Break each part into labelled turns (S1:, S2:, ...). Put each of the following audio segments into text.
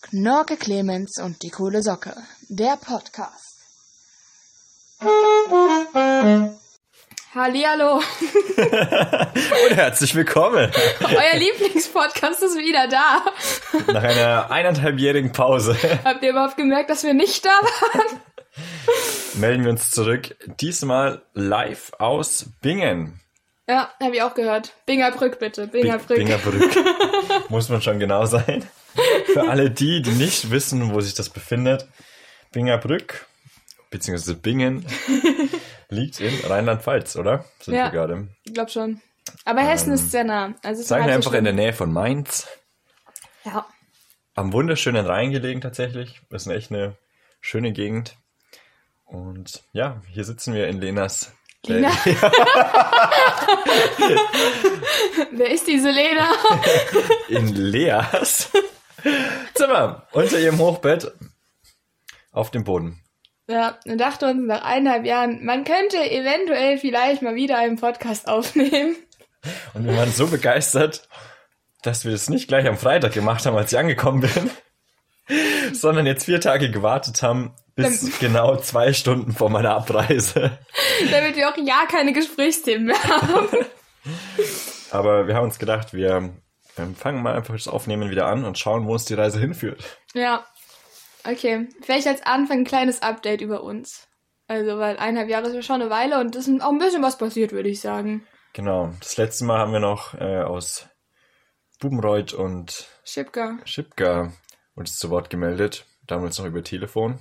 S1: Knorke Clemens und die coole Socke. Der Podcast. Hallihallo.
S2: Und herzlich willkommen.
S1: Euer Lieblingspodcast ist wieder da.
S2: Nach einer eineinhalbjährigen Pause
S1: Habt ihr überhaupt gemerkt, dass wir nicht da waren?
S2: melden wir uns zurück. Diesmal live aus Bingen.
S1: Ja, habe ich auch gehört. Bingerbrück bitte.
S2: Bi-
S1: Bingerbrück.
S2: Bingerbrück. Muss man schon genau sein. Für alle die, die nicht wissen, wo sich das befindet. Bingerbrück, beziehungsweise Bingen, liegt in Rheinland-Pfalz, oder? Sind
S1: Ja.
S2: wir gerade.
S1: Ich glaube schon. Aber Hessen ist sehr nah. Also
S2: Sagen wir einfach in der
S1: schlimm.
S2: Nähe von Mainz.
S1: Ja.
S2: Am wunderschönen Rhein gelegen tatsächlich. Das ist echt eine schöne Gegend. Und ja, hier sitzen wir in Lenas.
S1: Lena? Wer ist diese Lena?
S2: in Leas Zimmer unter ihrem Hochbett auf dem Boden.
S1: Ja, wir dachten uns nach eineinhalb Jahren, man könnte eventuell vielleicht mal wieder einen Podcast aufnehmen.
S2: Und wir waren so begeistert, dass wir das nicht gleich am Freitag gemacht haben, als ich angekommen bin, sondern jetzt vier Tage gewartet haben, bis genau zwei Stunden vor meiner Abreise.
S1: damit wir auch ja keine Gesprächsthemen mehr haben.
S2: Aber wir haben uns gedacht, wir ähm, fangen mal einfach das Aufnehmen wieder an und schauen, wo uns die Reise hinführt.
S1: Ja. Okay. Vielleicht als Anfang ein kleines Update über uns. Also, weil eineinhalb Jahre ist ja schon eine Weile und es ist auch ein bisschen was passiert, würde ich sagen.
S2: Genau. Das letzte Mal haben wir noch äh, aus Bubenreuth und
S1: Schipka.
S2: Schipka uns zu Wort gemeldet. Damals noch über Telefon.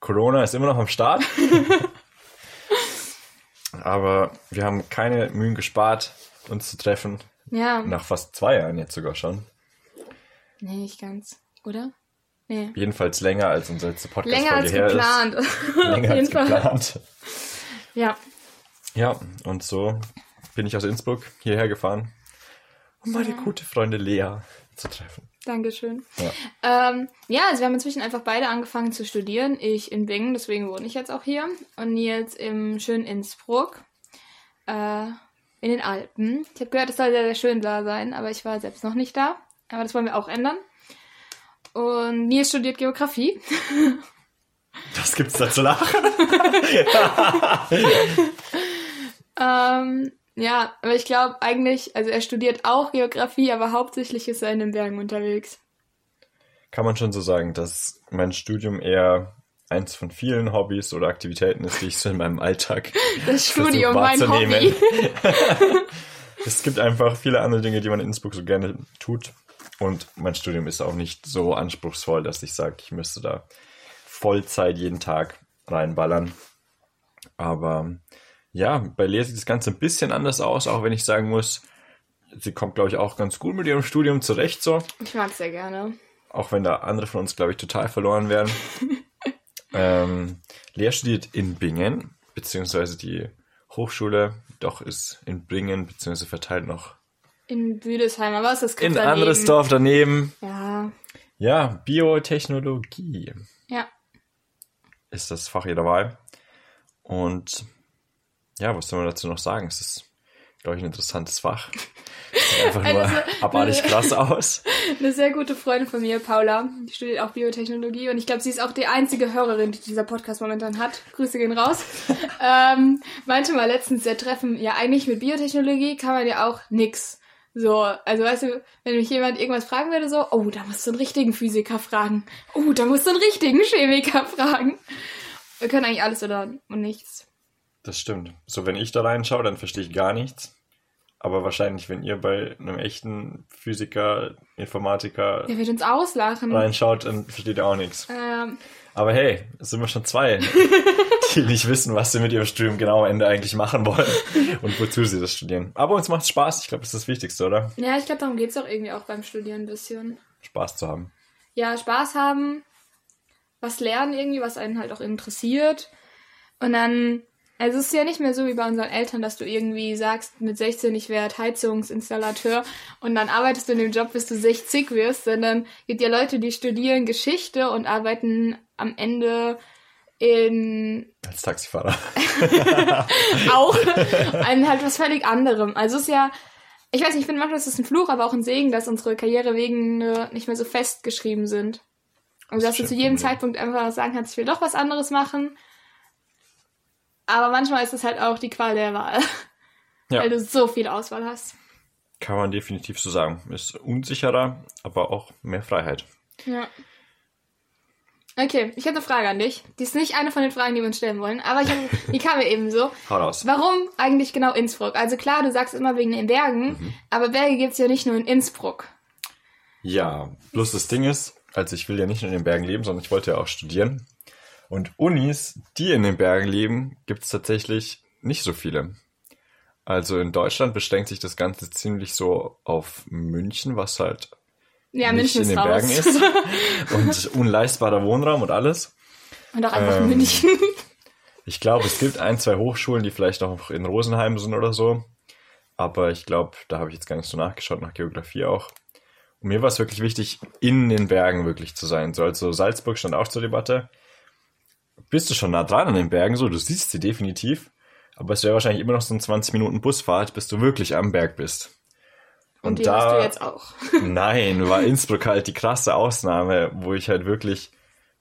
S2: Corona ist immer noch am Start. Aber wir haben keine Mühen gespart, uns zu treffen.
S1: Ja.
S2: Nach fast zwei Jahren jetzt sogar schon.
S1: Nee, nicht ganz. Oder? Nee.
S2: Jedenfalls länger als unsere letzte podcast
S1: Länger als geplant.
S2: ist. Länger als
S1: Fall.
S2: geplant.
S1: Ja.
S2: Ja, und so bin ich aus Innsbruck hierher gefahren, um meine gute Freundin Lea zu treffen.
S1: Dankeschön.
S2: Ja.
S1: Ähm, ja, also wir haben inzwischen einfach beide angefangen zu studieren. Ich in Bingen, deswegen wohne ich jetzt auch hier. Und Nils im schönen Innsbruck. Äh, in den Alpen. Ich habe gehört, es soll sehr, sehr schön da sein, aber ich war selbst noch nicht da. Aber das wollen wir auch ändern. Und Nils studiert Geografie.
S2: Was gibt's da zu lachen?
S1: Ähm, ja, aber ich glaube eigentlich, also er studiert auch Geografie, aber hauptsächlich ist er in den Bergen unterwegs.
S2: Kann man schon so sagen, dass mein Studium eher eins von vielen Hobbys oder Aktivitäten ist, die ich so in meinem Alltag
S1: Das Studium, mein. Hobby.
S2: Es gibt einfach viele andere Dinge, die man in Innsbruck so gerne tut. Und mein Studium ist auch nicht so anspruchsvoll, dass ich sage, ich müsste da Vollzeit jeden Tag reinballern. Aber ja, bei Lea sieht das Ganze ein bisschen anders aus, auch wenn ich sagen muss, sie kommt, glaube ich, auch ganz gut mit ihrem Studium zurecht so.
S1: Ich mag es sehr gerne.
S2: Auch wenn da andere von uns, glaube ich, total verloren werden. ähm, Lea studiert in Bingen, beziehungsweise die Hochschule doch ist in Bingen, beziehungsweise verteilt noch
S1: In Büdesheim, aber ist
S2: in ein
S1: daneben.
S2: anderes Dorf daneben.
S1: Ja,
S2: Ja, Biotechnologie
S1: ja.
S2: ist das Fach ihrer Wahl. Und ja, was soll man dazu noch sagen? Es ist, glaube ich, ein interessantes Fach. Sieht einfach nur
S1: Also,
S2: abartig krass aus.
S1: Eine sehr gute Freundin von mir, Paula, die studiert auch Biotechnologie und ich glaube, sie ist auch die einzige Hörerin, die dieser Podcast momentan hat. Grüße gehen raus. ähm, meinte mal letztens der Treffen, ja eigentlich mit Biotechnologie kann man ja auch nix. So, also weißt du, wenn mich jemand irgendwas fragen würde, so, oh, da musst du einen richtigen Physiker fragen. Oh, da musst du einen richtigen Chemiker fragen. Wir können eigentlich alles oder und nichts.
S2: Das stimmt. So, wenn ich da reinschaue, dann verstehe ich gar nichts. Aber wahrscheinlich, wenn ihr bei einem echten Physiker, Informatiker
S1: Der wird uns auslachen.
S2: reinschaut, dann versteht ihr auch nichts.
S1: Ähm,
S2: Aber hey, es sind wir schon zwei, die nicht wissen, was sie mit ihrem Studium genau am Ende eigentlich machen wollen und wozu sie das studieren. Aber uns macht Spaß. Ich glaube, das ist das Wichtigste, oder?
S1: ja, ich glaube, darum geht's auch irgendwie auch beim Studieren ein bisschen.
S2: Spaß zu haben.
S1: ja, Spaß haben, was lernen irgendwie, was einen halt auch interessiert. Und dann, also es ist ja nicht mehr so wie bei unseren Eltern, dass du irgendwie sagst, mit 16 ich werde Heizungsinstallateur und dann arbeitest du in dem Job, bis du 60 wirst, sondern gibt ja Leute, die studieren Geschichte und arbeiten am Ende in
S2: Als Taxifahrer.
S1: auch an halt was völlig anderem. Also es ist ja, Ich weiß nicht, ich finde manchmal ist es ein Fluch, aber auch ein Segen, dass unsere Karrierewegen nicht mehr so festgeschrieben sind. Und dass du zu jedem Zeitpunkt einfach sagen kannst, ich will doch was anderes machen. Aber manchmal ist es halt auch die Qual der Wahl. Ja. Weil du so viel Auswahl hast.
S2: Kann man definitiv so sagen. Ist unsicherer, aber auch mehr Freiheit.
S1: Ja. Okay, ich habe eine Frage an dich. Die ist nicht eine von den Fragen, die wir uns stellen wollen, aber hab, die kam mir eben so.
S2: Hau raus.
S1: Warum eigentlich genau Innsbruck? Also klar, du sagst immer wegen den Bergen, mhm. aber Berge gibt es ja nicht nur in Innsbruck.
S2: Ja, bloß das Ding ist, also ich will ja nicht nur in den Bergen leben, sondern ich wollte ja auch studieren. Und Unis, die in den Bergen leben, gibt es tatsächlich nicht so viele. Also in Deutschland beschränkt sich das Ganze ziemlich so auf München, was halt
S1: ja, nicht München in den raus. Bergen
S2: ist. Und unleistbarer Wohnraum und alles.
S1: Und auch einfach ähm, München.
S2: Ich glaube, es gibt ein, zwei Hochschulen, die vielleicht auch in Rosenheim sind oder so. Aber ich glaube, da habe ich jetzt gar nicht so nachgeschaut, nach Geografie auch. Und mir war es wirklich wichtig, in den Bergen wirklich zu sein. So, also Salzburg stand auch zur Debatte. Bist du schon nah dran an den Bergen, so, du siehst sie definitiv. Aber es wäre wahrscheinlich immer noch so ein 20 Minuten Busfahrt, bis du wirklich am Berg bist.
S1: Und, und die da, hast du jetzt auch.
S2: nein, war Innsbruck halt die krasse Ausnahme, wo ich halt wirklich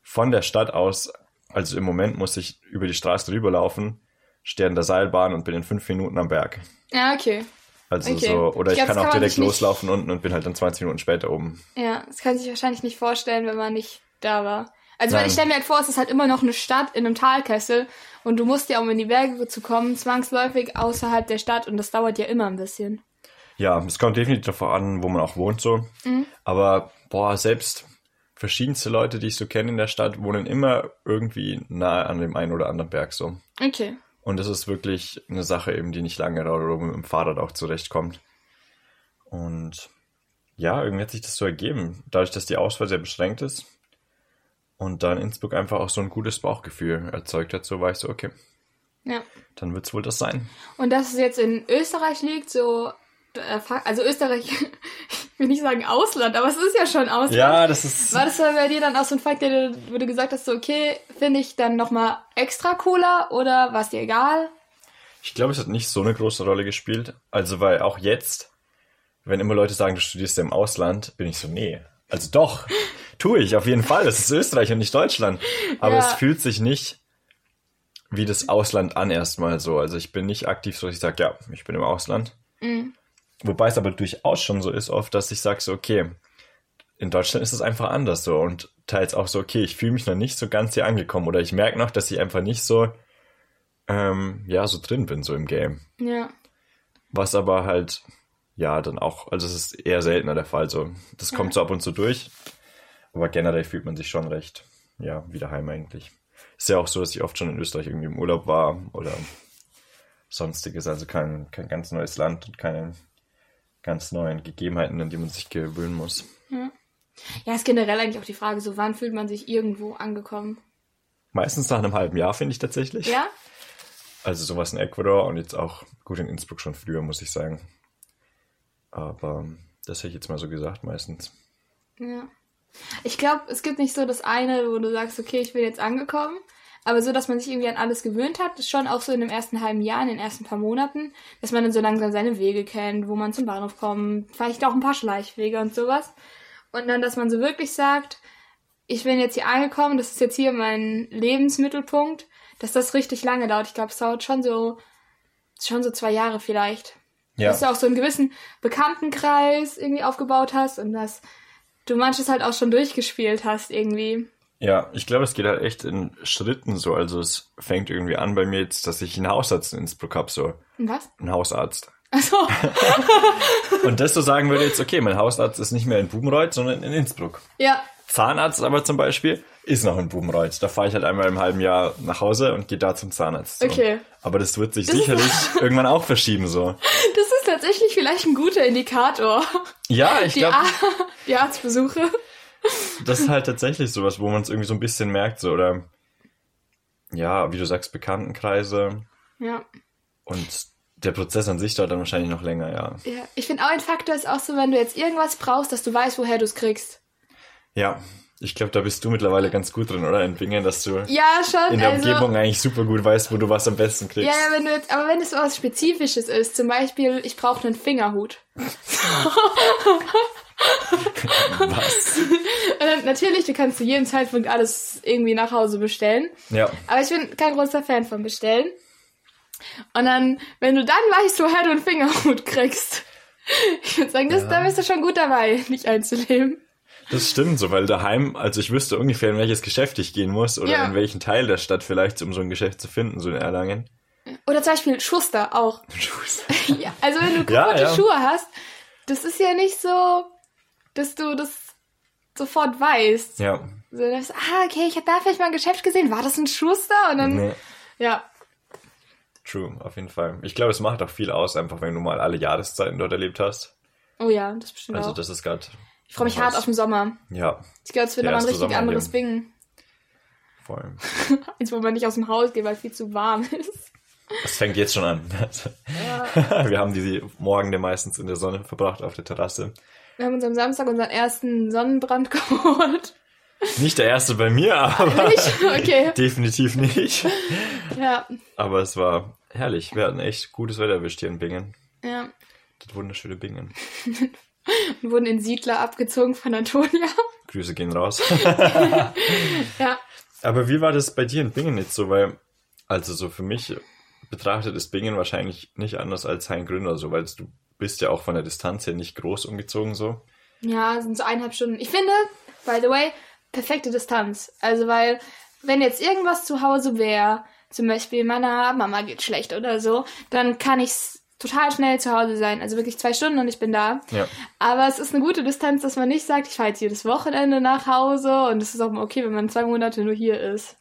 S2: von der Stadt aus, also im Moment muss ich über die Straße rüberlaufen, stehe in der Seilbahn und bin in fünf Minuten am Berg.
S1: Ja, okay.
S2: Also
S1: okay.
S2: so, oder ich, ich glaub, kann auch direkt loslaufen nicht... unten und bin halt dann 20 Minuten später oben.
S1: Ja, das kann sich wahrscheinlich nicht vorstellen, wenn man nicht da war. Also weil ich stelle mir halt vor, es ist halt immer noch eine Stadt in einem Talkessel und du musst ja, um in die Berge zu kommen, zwangsläufig außerhalb der Stadt und das dauert ja immer ein bisschen.
S2: Ja, es kommt definitiv davon an, wo man auch wohnt so. Mhm. Aber boah, selbst verschiedenste Leute, die ich so kenne in der Stadt, wohnen immer irgendwie nahe an dem einen oder anderen Berg so.
S1: Okay.
S2: Und das ist wirklich eine Sache eben, die nicht lange dauert oder mit dem Fahrrad auch zurechtkommt. Und ja, irgendwie hat sich das so ergeben. Dadurch, dass die Auswahl sehr beschränkt ist und dann Innsbruck einfach auch so ein gutes Bauchgefühl erzeugt hat, so war ich so, okay.
S1: Ja.
S2: Dann wird es wohl das sein.
S1: Und dass es jetzt in Österreich liegt, so äh, also Österreich, ich will nicht sagen Ausland, aber es ist ja schon Ausland.
S2: Ja, das ist.
S1: War das bei dir dann auch so ein Fakt, der du, wo du gesagt hast, so, okay, finde ich dann nochmal extra cooler oder war es dir egal?
S2: Ich glaube, es hat nicht so eine große Rolle gespielt. Also, weil auch jetzt, wenn immer Leute sagen, du studierst im Ausland, bin ich so, nee. Also doch, tue ich auf jeden Fall. Es ist Österreich und nicht Deutschland. Aber ja. es fühlt sich nicht wie das Ausland an erstmal so. Also ich bin nicht aktiv so, dass ich sage, ja, ich bin im Ausland. Mhm. Wobei es aber durchaus schon so ist oft, dass ich sage so, okay, in Deutschland ist es einfach anders so und teils auch so, okay, ich fühle mich noch nicht so ganz hier angekommen oder ich merke noch, dass ich einfach nicht so, ähm, ja, so drin bin, so im Game.
S1: Ja.
S2: Was aber halt, ja, dann auch, also es ist eher seltener der Fall so. Das kommt so ab und zu durch, aber generell fühlt man sich schon recht, ja, wie daheim eigentlich. Ist ja auch so, dass ich oft schon in Österreich irgendwie im Urlaub war oder sonstiges, also kein, kein ganz neues Land und keine ganz neuen Gegebenheiten, an die man sich gewöhnen muss.
S1: Ja. ja, ist generell eigentlich auch die Frage, so wann fühlt man sich irgendwo angekommen?
S2: Meistens nach einem halben Jahr, finde ich tatsächlich.
S1: Ja?
S2: Also sowas in Ecuador und jetzt auch gut in Innsbruck schon früher, muss ich sagen. Aber das hätte ich jetzt mal so gesagt, meistens.
S1: Ja. Ich glaube, es gibt nicht so das eine, wo du sagst, okay, ich bin jetzt angekommen, aber so, dass man sich irgendwie an alles gewöhnt hat, ist schon auch so in dem ersten halben Jahr, in den ersten paar Monaten, dass man dann so langsam seine Wege kennt, wo man zum Bahnhof kommt, vielleicht auch ein paar Schleichwege und sowas. Und dann, dass man so wirklich sagt, ich bin jetzt hier angekommen, das ist jetzt hier mein Lebensmittelpunkt, dass das richtig lange dauert. Ich glaube, es dauert schon so, schon so zwei Jahre vielleicht. Ja. Dass du auch so einen gewissen Bekanntenkreis irgendwie aufgebaut hast und dass du manches halt auch schon durchgespielt hast irgendwie.
S2: Ja, ich glaube, es geht halt echt in Schritten so. Also es fängt irgendwie an bei mir jetzt, dass ich einen Hausarzt in Innsbruck habe. So.
S1: Was?
S2: Ein Hausarzt.
S1: Achso.
S2: und das so sagen würde jetzt, okay, mein Hausarzt ist nicht mehr in Bubenreuth, sondern in Innsbruck.
S1: Ja.
S2: Zahnarzt aber zum Beispiel ist noch in Bubenreuth. Da fahre ich halt einmal im halben Jahr nach Hause und gehe da zum Zahnarzt. So.
S1: Okay.
S2: Aber das wird sich das sicherlich irgendwann auch verschieben so.
S1: Das ist tatsächlich vielleicht ein guter Indikator.
S2: Ja, ich glaube.
S1: Die Arztbesuche.
S2: Das ist halt tatsächlich sowas, wo man es irgendwie so ein bisschen merkt, so, oder ja, wie du sagst, Bekanntenkreise.
S1: Ja.
S2: Und der Prozess an sich dauert dann wahrscheinlich noch länger, ja.
S1: Ja, ich finde auch ein Faktor ist auch so, wenn du jetzt irgendwas brauchst, dass du weißt, woher du es kriegst.
S2: Ja, Ich glaube, da bist du mittlerweile ganz gut drin, oder? In Bingen, dass du
S1: Ja, schon.
S2: in der
S1: also,
S2: Umgebung eigentlich super gut weißt, wo du was am besten kriegst.
S1: Ja, ja, wenn du jetzt, aber wenn es so was Spezifisches ist, zum Beispiel, ich brauche einen Fingerhut.
S2: Was?
S1: Und dann, natürlich, du kannst zu jedem Zeitpunkt alles irgendwie nach Hause bestellen.
S2: Ja.
S1: Aber ich bin kein großer Fan von Bestellen. Und dann, wenn du dann weißt, woher du einen Fingerhut kriegst, ich würde sagen, das,
S2: Ja.
S1: da bist du schon gut dabei, nicht einzuleben.
S2: Das stimmt so, weil daheim, also ich wüsste ungefähr, in welches Geschäft ich gehen muss oder
S1: Ja.
S2: in welchen Teil der Stadt vielleicht, um so ein Geschäft zu finden, so in Erlangen.
S1: Oder zum Beispiel Schuster auch. Ja, also wenn du
S2: Ja,
S1: kaputte
S2: ja.
S1: Schuhe hast, das ist ja nicht so, dass du das sofort weißt.
S2: Ja.
S1: So, dann ist, ah, okay, ich habe da vielleicht mal ein Geschäft gesehen. War das ein Schuster? Und dann,
S2: Nee.
S1: ja.
S2: True, auf jeden Fall. Ich glaube, es macht auch viel aus, einfach wenn du mal alle Jahreszeiten dort erlebt hast.
S1: Oh ja, das bestimmt
S2: Also das ist gerade.
S1: Ich freue mich hart auf den Sommer.
S2: Ja,
S1: Ich glaube, es wird aber ein richtig anderes
S2: vor allem.
S1: Eins, wo man nicht aus dem Haus geht, weil viel zu warm ist.
S2: Das fängt jetzt schon an. Wir haben die Morgende meistens in der Sonne verbracht auf der Terrasse.
S1: Wir haben uns am Samstag unseren ersten Sonnenbrand geholt.
S2: Nicht der erste bei mir, aber
S1: Nicht? Okay.
S2: definitiv nicht.
S1: Ja,
S2: Aber es war herrlich. Wir hatten echt gutes Wetter erwischt hier in Bingen.
S1: ja.
S2: Das wunderschöne Bingen.
S1: Und wurden in Siedler abgezogen von Antonia.
S2: Grüße gehen raus.
S1: Ja.
S2: Aber wie war das bei dir in Bingen jetzt so? Weil, also so für mich betrachtet ist Bingen wahrscheinlich nicht anders als Heingrün oder so, weil du bist ja auch von der Distanz her nicht groß umgezogen so.
S1: Ja, sind so eineinhalb Stunden. Ich finde, by the way, perfekte Distanz. Also, weil, wenn jetzt irgendwas zu Hause wäre, zum Beispiel meiner Mama geht schlecht oder so, dann kann ich total schnell zu Hause sein. Also wirklich zwei Stunden und ich bin da.
S2: Ja.
S1: Aber es ist eine gute Distanz, dass man nicht sagt, ich fahre jetzt jedes Wochenende nach Hause und es ist auch mal okay, wenn man zwei Monate nur hier ist.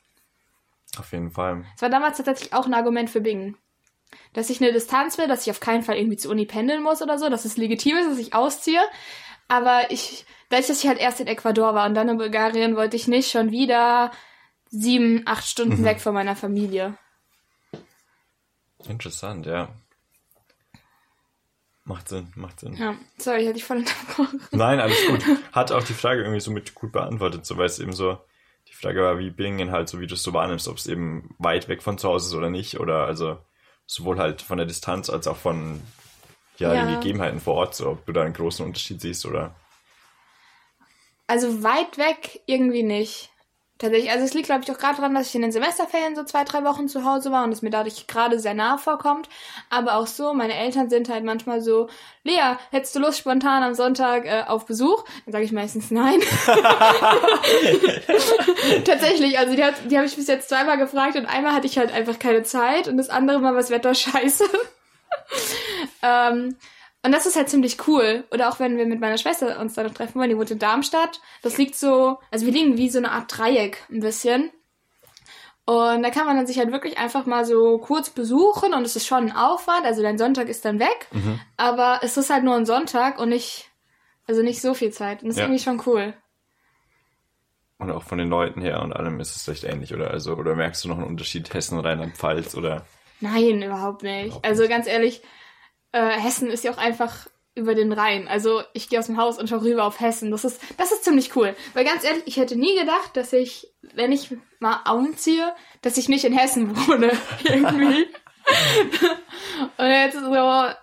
S2: Auf jeden Fall.
S1: Das war damals tatsächlich auch ein Argument für Bingen. Dass ich eine Distanz will, dass ich auf keinen Fall irgendwie zur Uni pendeln muss oder so, dass es legitim ist, dass ich ausziehe. Aber ich, dadurch, dass ich halt erst in Ecuador war und dann in Bulgarien, wollte ich nicht schon wieder sieben, acht Stunden weg von meiner Familie.
S2: Interessant, ja. Macht Sinn, macht Sinn.
S1: Ja, sorry, hätte ich voll unterbrochen.
S2: Nein, alles gut. Hat auch die Frage irgendwie so mit gut beantwortet, so weil es eben so die Frage war, wie Bingen halt so, wie du es so wahrnimmst, ob es eben weit weg von zu Hause ist oder nicht, oder also sowohl halt von der Distanz als auch von ja,
S1: Ja.
S2: den Gegebenheiten vor Ort, so ob du da einen großen Unterschied siehst oder
S1: Also weit weg irgendwie nicht. Tatsächlich, also es liegt, glaube ich, auch gerade daran, dass ich in den Semesterferien so zwei, drei Wochen zu Hause war und es mir dadurch gerade sehr nah vorkommt. Aber auch so, meine Eltern sind halt manchmal so, Lea, hättest du Lust spontan am Sonntag äh, auf Besuch? Dann sage ich meistens nein. Tatsächlich, also die, hat, die habe ich bis jetzt zweimal gefragt und einmal hatte ich halt einfach keine Zeit und das andere Mal war das Wetter scheiße. ähm, und das ist halt ziemlich cool. Oder auch wenn wir mit meiner Schwester uns da noch treffen wollen, die wohnt in Darmstadt. Das liegt so, also wir liegen wie so eine Art Dreieck ein bisschen. Und da kann man dann sich halt wirklich einfach mal so kurz besuchen und es ist schon ein Aufwand. Also dein Sonntag ist dann weg. Aber es ist halt nur ein Sonntag und nicht, also nicht so viel Zeit. Und das ist
S2: Ja.
S1: irgendwie schon cool.
S2: und auch von den Leuten her und allem ist es recht ähnlich, oder? Also, oder merkst du noch einen Unterschied Hessen, Rheinland-Pfalz oder
S1: Nein, überhaupt nicht.
S2: Überhaupt
S1: also ganz ehrlich, äh, Hessen ist ja auch einfach über den Rhein. Also ich gehe aus dem Haus und schaue rüber auf Hessen. Das ist, das ist ziemlich cool. Weil ganz ehrlich, ich hätte nie gedacht, dass ich, wenn ich mal umziehe, dass ich nicht in Hessen wohne. Irgendwie. und jetzt so, ah,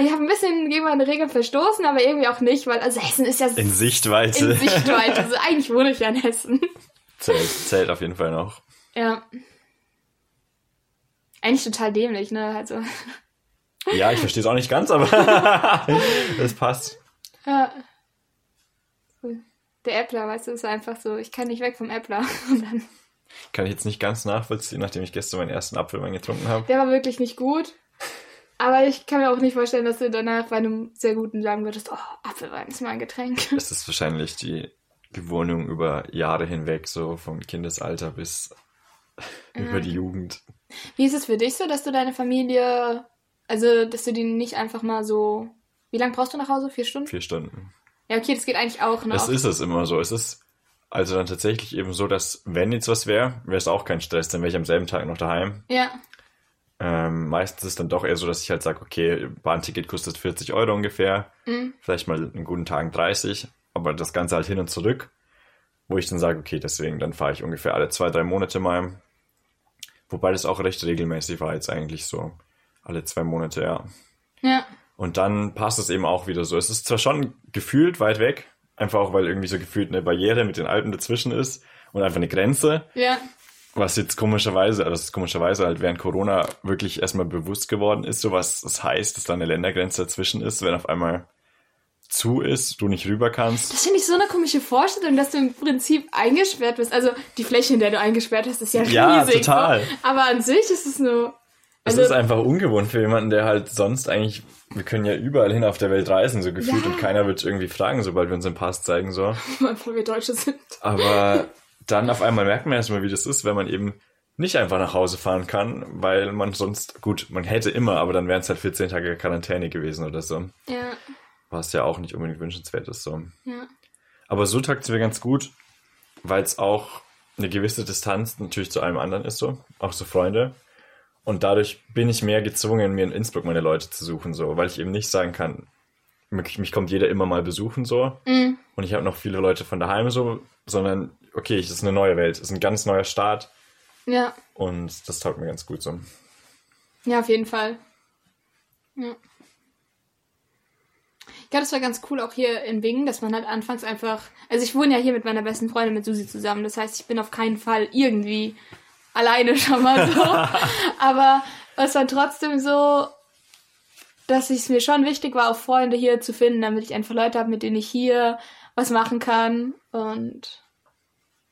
S1: ich habe ein bisschen gegen meine Regeln verstoßen, aber irgendwie auch nicht, weil also Hessen ist ja
S2: in Sichtweite.
S1: in Sichtweite. Also eigentlich wohne ich ja in Hessen.
S2: zählt, zählt auf jeden Fall noch.
S1: Ja. Eigentlich total dämlich, ne? Also.
S2: Ja, ich verstehe es auch nicht ganz, aber es passt.
S1: Ja. Cool. Der Äppler, weißt du, ist einfach so, ich kann nicht weg vom Äppler.
S2: Kann ich jetzt nicht ganz nachvollziehen, nachdem ich gestern meinen ersten Apfelwein getrunken habe.
S1: der war wirklich nicht gut. Aber ich kann mir auch nicht vorstellen, dass du danach bei einem sehr guten sagen würdest, oh, Apfelwein ist mein Getränk.
S2: Es ist wahrscheinlich die Gewohnung über Jahre hinweg, so vom Kindesalter bis über die Jugend.
S1: Wie ist es für dich so, dass du deine Familie, also, dass du die nicht einfach mal so, wie lange brauchst du nach Hause? Vier Stunden?
S2: Vier Stunden.
S1: Ja, okay, das geht eigentlich auch noch.
S2: Das ist es immer so. Es ist also dann tatsächlich eben so, dass wenn jetzt was wäre, wäre es auch kein Stress, dann wäre ich am selben Tag noch daheim.
S1: ja,
S2: Ähm, meistens ist es dann doch eher so, dass ich halt sage, okay, Bahnticket kostet 40 Euro ungefähr,
S1: Mhm.
S2: vielleicht mal in guten Tagen 30, aber das Ganze halt hin und zurück. wo ich dann sage, okay, deswegen, dann fahre ich ungefähr alle zwei, drei Monate mal. Wobei das auch recht regelmäßig war jetzt eigentlich so. Alle zwei Monate, ja.
S1: Ja.
S2: Und dann passt es eben auch wieder so. Es ist zwar schon gefühlt weit weg, einfach auch, weil irgendwie so gefühlt eine Barriere mit den Alpen dazwischen ist und einfach eine Grenze.
S1: Ja.
S2: Was jetzt komischerweise, also das ist komischerweise halt während Corona wirklich erstmal bewusst geworden ist, so was das heißt, dass da eine Ländergrenze dazwischen ist, wenn auf einmal zu ist, du nicht rüber kannst.
S1: Das finde ich so eine komische Vorstellung, dass du im Prinzip eingesperrt bist. Also die Fläche, in der du eingesperrt hast, ist ja riesig.
S2: Ja, total.
S1: So. Aber an sich ist es nur.
S2: Es
S1: Also,
S2: ist einfach ungewohnt für jemanden, der halt sonst eigentlich, wir können ja überall hin auf der Welt reisen, so gefühlt,
S1: Ja.
S2: und keiner wird irgendwie fragen, sobald wir unseren Pass zeigen, so.
S1: obwohl wir Deutsche sind.
S2: Aber dann auf einmal merkt man erstmal, wie das ist, wenn man eben nicht einfach nach Hause fahren kann, weil man sonst, gut, man hätte immer, aber dann wären es halt 14 Tage Quarantäne gewesen oder so.
S1: Ja,
S2: Was ja auch nicht unbedingt wünschenswert ist, so.
S1: ja.
S2: Aber so tagt mir ganz gut, weil es auch eine gewisse Distanz natürlich zu allem anderen ist, so. Auch so Freunde. Und dadurch bin ich mehr gezwungen, mir in Innsbruck meine Leute zu suchen, so, weil ich eben nicht sagen kann, mich, mich kommt jeder immer mal besuchen, so.
S1: Mhm.
S2: Und ich habe noch viele Leute von daheim, so, sondern, okay, es ist eine neue Welt, es ist ein ganz neuer Start
S1: Ja,
S2: und das taugt mir ganz gut so.
S1: ja, auf jeden Fall. Ja. Ich glaube, das war ganz cool auch hier in Bingen, dass man halt anfangs einfach. Also ich wohne ja hier mit meiner besten Freundin, mit Susi zusammen. Das heißt, ich bin auf keinen Fall irgendwie alleine schon mal so. Aber es war trotzdem so, dass es mir schon wichtig war, auch Freunde hier zu finden, damit ich einfach Leute habe, mit denen ich hier was machen kann und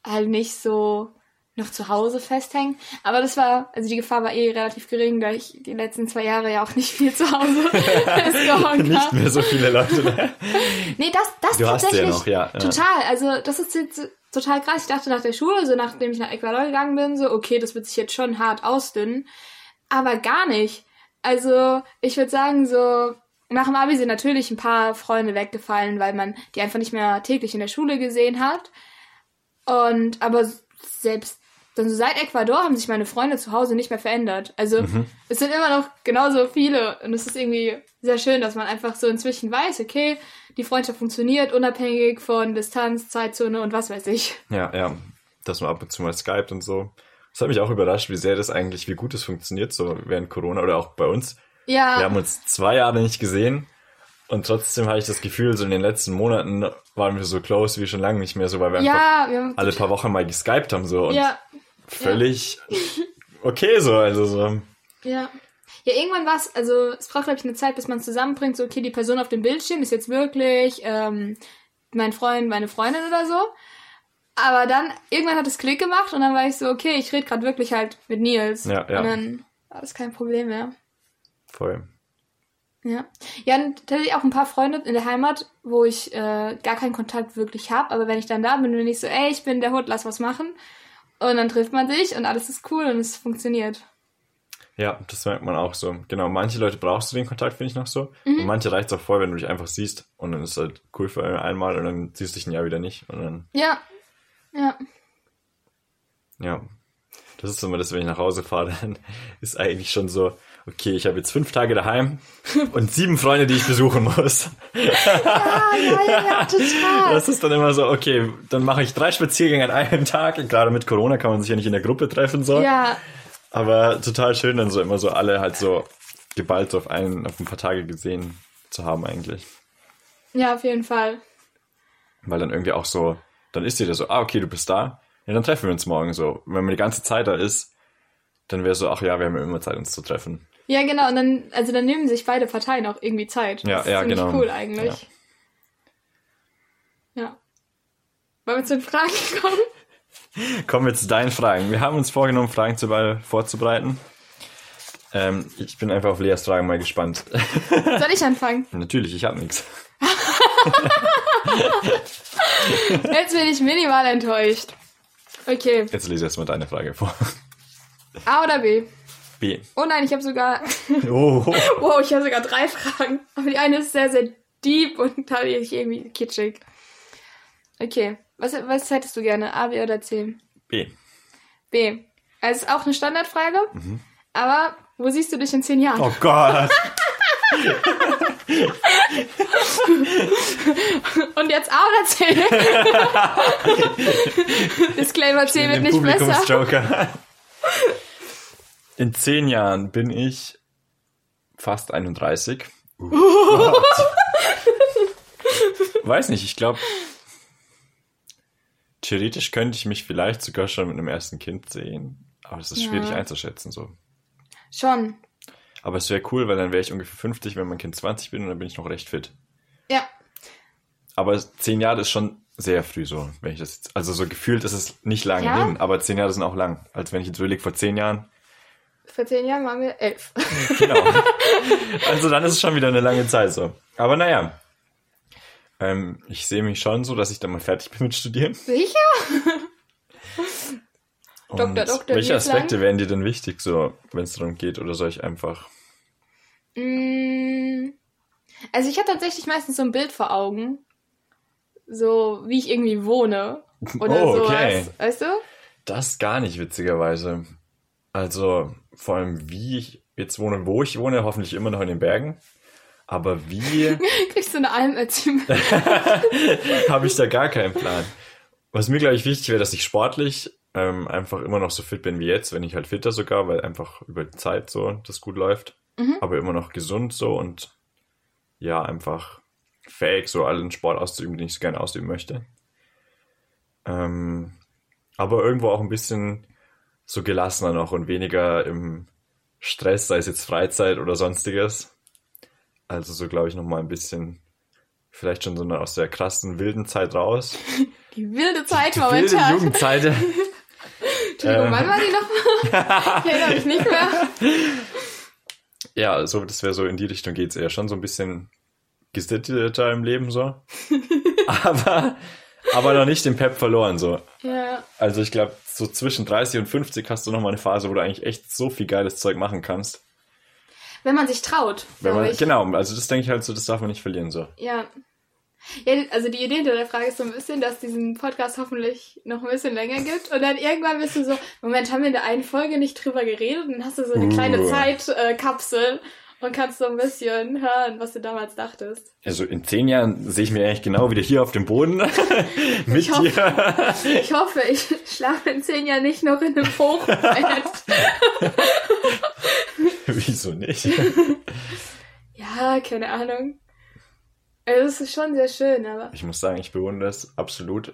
S1: halt nicht so noch zu Hause festhängen. Aber das war, also die Gefahr war eh relativ gering, da ich die letzten zwei Jahre ja auch nicht viel zu Hause festgehauen
S2: Nicht mehr so viele Leute. Ne?
S1: Nee, das, das
S2: Du hast
S1: tatsächlich.
S2: ja noch, ja, ja.
S1: Total. Also, das ist jetzt total krass. Ich dachte nach der Schule, so nachdem ich nach Ecuador gegangen bin, so, okay, das wird sich jetzt schon hart ausdünnen. Aber gar nicht. Also, ich würde sagen, so, nach dem Abi sind natürlich ein paar Freunde weggefallen, weil man die einfach nicht mehr täglich in der Schule gesehen hat. Und, aber selbst dann so seit Ecuador haben sich meine Freunde zu Hause nicht mehr verändert. Also,
S2: Mhm.
S1: es sind immer noch genauso viele. Und es ist irgendwie sehr schön, dass man einfach so inzwischen weiß, okay, die Freundschaft funktioniert unabhängig von Distanz, Zeitzone und was weiß ich.
S2: Ja, ja. Dass man ab und zu mal skypt und so. Das hat mich auch überrascht, wie sehr das eigentlich, wie gut es funktioniert, so während Corona oder auch bei uns.
S1: Ja,
S2: Wir haben uns zwei Jahre nicht gesehen und trotzdem habe ich das Gefühl, so in den letzten Monaten waren wir so close wie schon lange nicht mehr so, weil wir einfach
S1: ja, wir haben
S2: alle paar Wochen mal geskypt haben so und
S1: ja,
S2: völlig okay so, also so.
S1: ja. Ja, irgendwann war es, also es braucht, glaube ich, eine Zeit, bis man zusammenbringt, so, okay, die Person auf dem Bildschirm ist jetzt wirklich ähm, mein Freund, meine Freundin oder so. Aber dann, irgendwann hat es Klick gemacht und dann war ich so, okay, ich rede gerade wirklich halt mit Nils.
S2: Ja, ja.
S1: Und dann war das kein Problem mehr.
S2: Voll.
S1: Ja. Ja, und tatsächlich auch ein paar Freunde in der Heimat, wo ich äh, gar keinen Kontakt wirklich habe. Aber wenn ich dann da bin, bin ich so, ey, ich bin der Hut, lass was machen. Und dann trifft man sich und alles ist cool und es funktioniert.
S2: Ja, das merkt man auch so. Genau, manche Leute brauchst du den Kontakt, finde ich noch so.
S1: Mhm.
S2: Und manche reicht es auch voll, wenn du dich einfach siehst und dann ist es halt cool für einmal und dann siehst du dich ein Jahr wieder nicht und dann
S1: Ja. Ja.
S2: Ja. Das ist immer das, wenn ich nach Hause fahre, dann ist eigentlich schon so, okay, ich habe jetzt fünf Tage daheim und sieben Freunde, die ich besuchen muss.
S1: Ah, ja, ja, ja, total.
S2: Das ist dann immer so, okay, dann mache ich drei Spaziergänge an einem Tag. Gerade mit Corona kann man sich ja nicht in der Gruppe treffen, so.
S1: Ja,
S2: Aber total schön, dann so immer so alle halt so geballt so auf einen, auf ein paar Tage gesehen zu haben eigentlich.
S1: ja, auf jeden Fall.
S2: Weil dann irgendwie auch so, dann ist jeder so, ah, okay, du bist da. Ja, dann treffen wir uns morgen so. Wenn man die ganze Zeit da ist, dann wäre so, ach ja, wir haben ja immer Zeit, uns zu treffen.
S1: Ja, genau. Und dann, also dann nehmen sich beide Parteien auch irgendwie Zeit.
S2: Ja,
S1: das ist
S2: ja,
S1: ziemlich
S2: genau.
S1: cool eigentlich. Ja. Wollen wir zu den Fragen kommen?
S2: Kommen wir zu deinen Fragen. Wir haben uns vorgenommen, Fragen zu be- vorzubereiten. Ähm, ich bin einfach auf Leas Fragen mal gespannt.
S1: Soll ich anfangen?
S2: Natürlich, ich habe nichts.
S1: Jetzt bin ich minimal enttäuscht. Okay.
S2: Jetzt lese erstmal deine Frage vor.
S1: A oder B? Oh nein, ich habe sogar.
S2: Oh,
S1: Wow, ich habe sogar drei Fragen. Aber die eine ist sehr, sehr deep und tatsächlich irgendwie kitschig. Okay. Was, was hättest du gerne? A, B oder C?
S2: B.
S1: B. Also ist auch eine Standardfrage. Aber wo siehst du dich in zehn Jahren?
S2: Oh Gott.
S1: Und jetzt A oder C? Disclaimer C wird nicht besser.
S2: In zehn Jahren bin ich fast 31. Uh. Weiß nicht, ich glaube, theoretisch könnte ich mich vielleicht sogar schon mit einem ersten Kind sehen. Aber es ist
S1: Ja.
S2: schwierig einzuschätzen so.
S1: Schon.
S2: Aber es wäre cool, weil dann wäre ich ungefähr 50, wenn mein Kind 20 bin und dann bin ich noch recht fit.
S1: Ja.
S2: Aber zehn Jahre ist schon sehr früh so, wenn ich das jetzt, also so gefühlt ist es nicht lange
S1: Ja?
S2: hin, aber zehn Jahre sind auch lang. Als wenn ich jetzt überlege, vor zehn Jahren,
S1: Vor zehn Jahren waren wir elf.
S2: genau. also dann ist es schon wieder eine lange Zeit so. Aber naja, ähm, ich sehe mich schon so, dass ich dann mal fertig bin mit Studieren.
S1: Sicher?
S2: Und
S1: Doktor, Doktor,
S2: welche Aspekte
S1: lang?
S2: wären dir denn wichtig, so, wenn es darum geht, oder soll ich einfach,
S1: Mm, Also ich habe tatsächlich meistens so ein Bild vor Augen. So, wie ich irgendwie wohne. Oder
S2: Oh,
S1: sowas.
S2: okay.
S1: Weißt du?
S2: das gar nicht witzigerweise. Also, vor allem wie ich jetzt wohne, wo ich wohne, hoffentlich immer noch in den Bergen. Aber wie
S1: Kriegst du eine Almerziehung?
S2: habe ich da gar keinen Plan. Was mir, glaube ich, wichtig wäre, dass ich sportlich ähm, einfach immer noch so fit bin wie jetzt, wenn ich halt fitter sogar, weil einfach über die Zeit so das gut läuft.
S1: Mhm.
S2: Aber immer noch gesund so und ja, einfach fähig, so allen Sport auszuüben, den ich so gerne ausüben möchte. Ähm, aber irgendwo auch ein bisschen so gelassener noch und weniger im Stress, sei es jetzt Freizeit oder sonstiges. Also so, glaube ich, noch mal ein bisschen vielleicht schon so eine aus der krassen wilden Zeit raus.
S1: Die wilde Zeit
S2: Die wilde
S1: momentan.
S2: Jugendzeit.
S1: Entschuldigung,
S2: Ähm.
S1: wann war die nochmal? ich erinnere mich nicht mehr.
S2: Ja, so, das wäre so in die Richtung geht's eher schon so ein bisschen gesitteter im Leben so. aber, aber noch nicht den Pep verloren so.
S1: Ja.
S2: Also ich glaube, so zwischen 30 und 50 hast du noch mal eine Phase, wo du eigentlich echt so viel geiles Zeug machen kannst.
S1: Wenn man sich traut,
S2: Wenn man,
S1: ich.
S2: genau, also das denke ich halt so, das darf man nicht verlieren so.
S1: Ja. Ja, also die Idee hinter der Frage ist so ein bisschen, dass diesen Podcast hoffentlich noch ein bisschen länger gibt. Und dann irgendwann bist du so, Moment, haben wir in der einen Folge nicht drüber geredet? Und dann hast du so eine
S2: Uh.
S1: kleine Zeitkapsel und kannst so ein bisschen hören, was du damals dachtest.
S2: Also in zehn Jahren sehe ich mich eigentlich genau wieder hier auf dem Boden mit
S1: Ich hoffe-
S2: dir.
S1: Ich hoffe, ich schlafe in zehn Jahren nicht noch in einem Hochbett.
S2: Wieso nicht?
S1: ja, keine Ahnung. Also es ist schon sehr schön, aber
S2: Ich muss sagen, ich bewundere es absolut.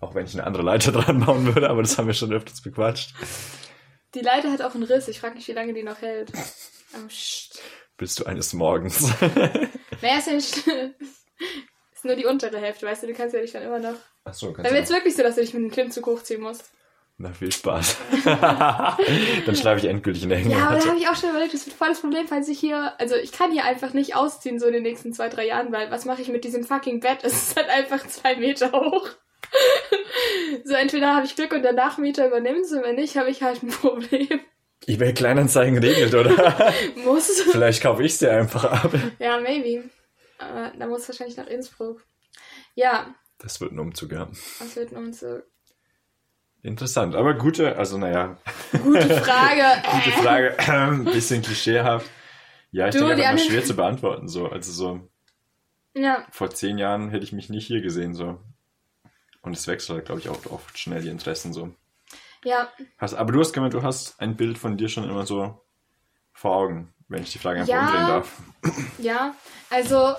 S2: Auch wenn ich eine andere Leiter dran bauen würde, aber das haben wir schon öfters bequatscht.
S1: die Leiter hat auch einen Riss. Ich frage mich, wie lange die noch hält. Oh, pst.
S2: Bis du eines Morgens.
S1: Naja, ist ja nicht schlimm. Ist nur die untere Hälfte, weißt du, du kannst ja dich dann immer noch.
S2: Achso,
S1: Dann wird es wirklich so, dass du dich mit dem Klimmzug hochziehen musst.
S2: Na, viel Spaß. Dann schlafe ich endgültig in der
S1: Ja, aber da habe ich auch schon überlegt, das wird voll das Problem, falls ich hier. Also ich kann hier einfach nicht ausziehen, so in den nächsten zwei, drei Jahren, weil was mache ich mit diesem fucking Bett? Es ist halt einfach zwei Meter hoch. so, entweder habe ich Glück und der Nachmieter übernimmt es und wenn nicht, habe ich halt ein Problem.
S2: eBay Kleinanzeigen regelt, oder?
S1: Muss.
S2: Vielleicht kaufe ich sie einfach ab.
S1: ja, maybe. Aber da muss wahrscheinlich nach Innsbruck. Ja,
S2: Das wird ein Umzug, ja.
S1: das wird nun so.
S2: Interessant, aber gute, also naja,
S1: Gute Frage.
S2: gute Frage. Ein bisschen klischeehaft. Ja, ich
S1: Du,
S2: denke,
S1: die
S2: einfach schwer zu beantworten. So. Also so
S1: ja,
S2: vor zehn Jahren hätte ich mich nicht hier gesehen. so. Und es wechselt, glaube ich, auch oft schnell die Interessen so.
S1: Ja,
S2: Hast, aber du hast gemeint, du hast ein Bild von dir schon immer so vor Augen, wenn ich die Frage einfach
S1: Ja.
S2: umdrehen darf.
S1: Ja, also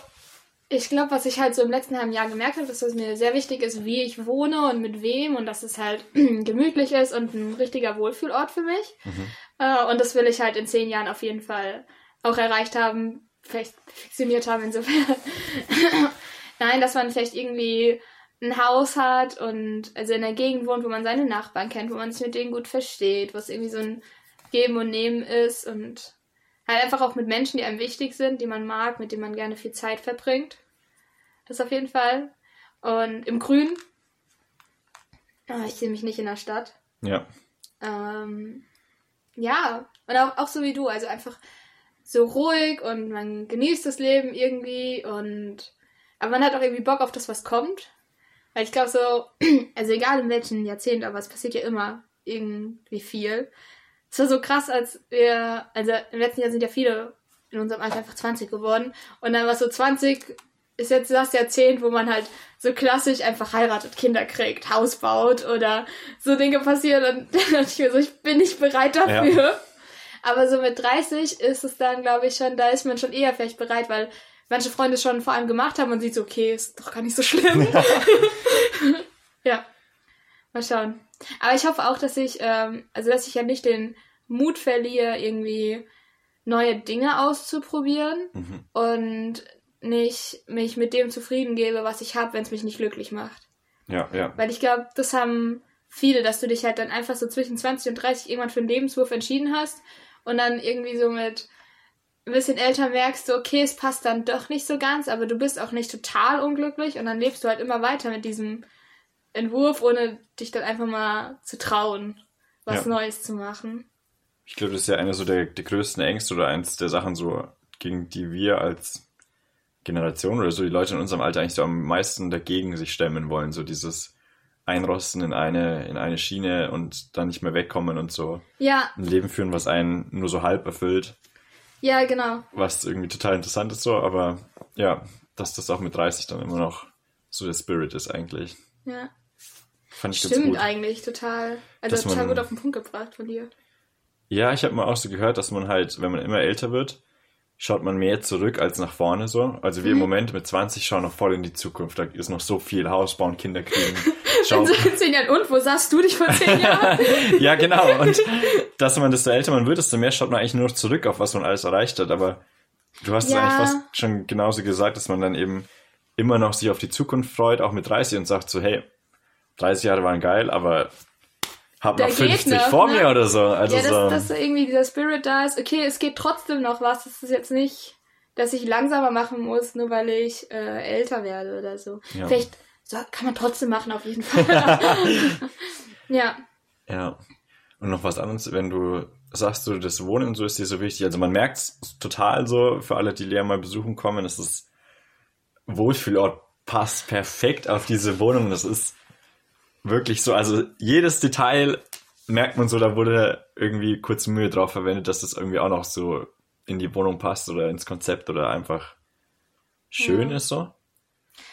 S1: ich glaube, was ich halt so im letzten halben Jahr gemerkt habe, ist, dass mir sehr wichtig ist, wie ich wohne und mit wem und dass es halt gemütlich ist und ein richtiger Wohlfühlort für mich. Äh, und das will ich halt in zehn Jahren auf jeden Fall auch erreicht haben, vielleicht fiktioniert haben insofern. Nein, dass man vielleicht irgendwie ein Haus hat und also in der Gegend wohnt, wo man seine Nachbarn kennt, wo man sich mit denen gut versteht, wo es irgendwie so ein Geben und Nehmen ist und halt einfach auch mit Menschen, die einem wichtig sind, die man mag, mit denen man gerne viel Zeit verbringt. Das auf jeden Fall. Und im Grün. Ah, ich sehe mich nicht in der Stadt.
S2: Ja.
S1: Ähm, ja, und auch, auch so wie du, also einfach so ruhig und man genießt das Leben irgendwie und aber man hat auch irgendwie Bock auf das, was kommt. Weil ich glaube so, also egal in welchem Jahrzehnt, aber es passiert ja immer irgendwie viel. Es war so krass, als wir, also im letzten Jahr sind ja viele in unserem Alter einfach 20 geworden und dann war es so 20, ist jetzt das Jahrzehnt, wo man halt so klassisch einfach heiratet, Kinder kriegt, Haus baut oder so Dinge passieren und dann dachte ich mir so, ich bin nicht bereit dafür. Ja. Aber so mit 30 ist es dann, glaube ich, schon, da ist man schon eher vielleicht bereit, weil manche Freunde schon vor allem gemacht haben und sieht so, okay, ist doch gar nicht so schlimm. Ja. ja. Mal schauen. Aber ich hoffe auch, dass ich, ähm, also dass ich ja nicht den Mut verliere, irgendwie neue Dinge auszuprobieren mhm. und nicht mich mit dem zufrieden gebe, was ich habe, wenn es mich nicht glücklich macht.
S2: Ja, ja.
S1: Weil ich glaube, das haben viele, dass du dich halt dann einfach so zwischen 20 und 30 irgendwann für einen Lebenswurf entschieden hast und dann irgendwie so mit ein bisschen älter merkst du, okay, es passt dann doch nicht so ganz, aber du bist auch nicht total unglücklich und dann lebst du halt immer weiter mit diesem Entwurf, ohne dich dann einfach mal zu trauen, was ja. Neues zu machen.
S2: Ich glaube, das ist ja eine so der, der größten Ängste oder eins der Sachen so, gegen die wir als Generation oder so die Leute in unserem Alter eigentlich so am meisten dagegen sich stemmen wollen, so dieses Einrosten in eine, in eine Schiene und dann nicht mehr wegkommen und so
S1: ja.
S2: ein Leben führen, was einen nur so halb erfüllt.
S1: Ja, genau.
S2: Was irgendwie total interessant ist so, aber ja, dass das auch mit 30 dann immer noch so der Spirit ist eigentlich.
S1: Ja. Fand ich Stimmt gut. eigentlich total. Also dass total man, gut auf den Punkt gebracht von dir.
S2: Ja, ich habe mal auch so gehört, dass man halt, wenn man immer älter wird, schaut man mehr zurück als nach vorne so. Also wir mhm. im Moment mit 20 schauen noch voll in die Zukunft. Da ist noch so viel Haus bauen, Kinder kriegen.
S1: Schau. in Jahren. Und wo sahst du dich vor zehn Jahren?
S2: ja, genau. Und dass man, desto älter man wird, desto mehr schaut man eigentlich nur noch zurück auf was man alles erreicht hat. Aber du hast ja. es eigentlich fast schon genauso gesagt, dass man dann eben immer noch sich auf die Zukunft freut, auch mit 30 und sagt so, hey, 30 Jahre waren geil, aber hab noch 50 noch, vor ne? mir oder so. Also
S1: ja, dass,
S2: so.
S1: dass irgendwie dieser Spirit da ist. Okay, es geht trotzdem noch was. Es ist jetzt nicht, dass ich langsamer machen muss, nur weil ich äh, älter werde oder so. Ja. Vielleicht so, kann man trotzdem machen, auf jeden Fall. ja.
S2: Ja. Und noch was anderes, wenn du sagst, du, das Wohnen und so ist dir so wichtig. Also man merkt es total so, für alle, die Lea mal besuchen kommen, es ist Wohlfühlort passt perfekt auf diese Wohnung. Das ist wirklich so, also jedes Detail merkt man so, da wurde irgendwie kurz Mühe drauf verwendet, dass das irgendwie auch noch so in die Wohnung passt oder ins Konzept oder einfach schön ja. ist so.